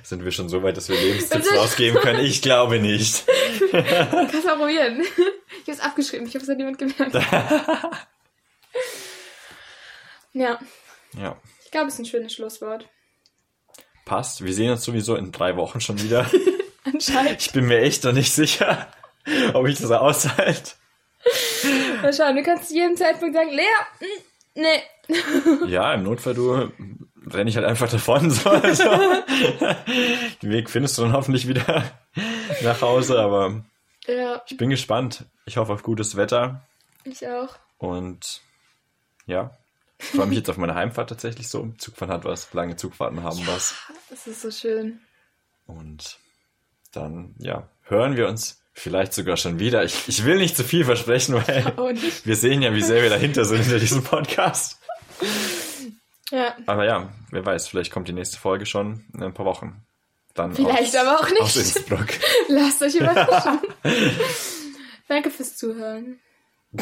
S2: Sind wir schon so weit, dass wir Lebenstipps rausgeben können? Ich glaube nicht.
S1: Kannst du auch probieren. Ich habe es abgeschrieben. Ich hoffe, es hat niemand gemerkt. ja.
S2: Ja.
S1: Ich glaube, es ist ein schönes Schlusswort.
S2: Passt. Wir sehen uns sowieso in drei Wochen schon wieder.
S1: Anscheinend.
S2: Ich bin mir echt noch nicht sicher, ob ich das aushalte.
S1: Mal schauen, du kannst zu jedem Zeitpunkt sagen, Lea, hm, nee.
S2: Ja, im Notfall du renne ich halt einfach davon. So. Also, den Weg findest du dann hoffentlich wieder nach Hause, aber
S1: ja.
S2: ich bin gespannt. Ich hoffe auf gutes Wetter.
S1: Ich auch.
S2: Und ja, ich freue mich jetzt auf meine Heimfahrt tatsächlich so. Zugfahren hat was, lange Zugfahrten haben ja, was.
S1: Das ist so schön.
S2: Und dann, ja, hören wir uns vielleicht sogar schon wieder. Ich, ich will nicht zu viel versprechen, weil wir sehen ja, wie sehr wir dahinter sind hinter diesem Podcast.
S1: Ja.
S2: Aber ja, wer weiß, vielleicht kommt die nächste Folge schon in ein paar Wochen. Dann
S1: vielleicht aus, aber auch nicht.
S2: Aus Innsbruck.
S1: Lasst euch überraschen. Danke fürs Zuhören.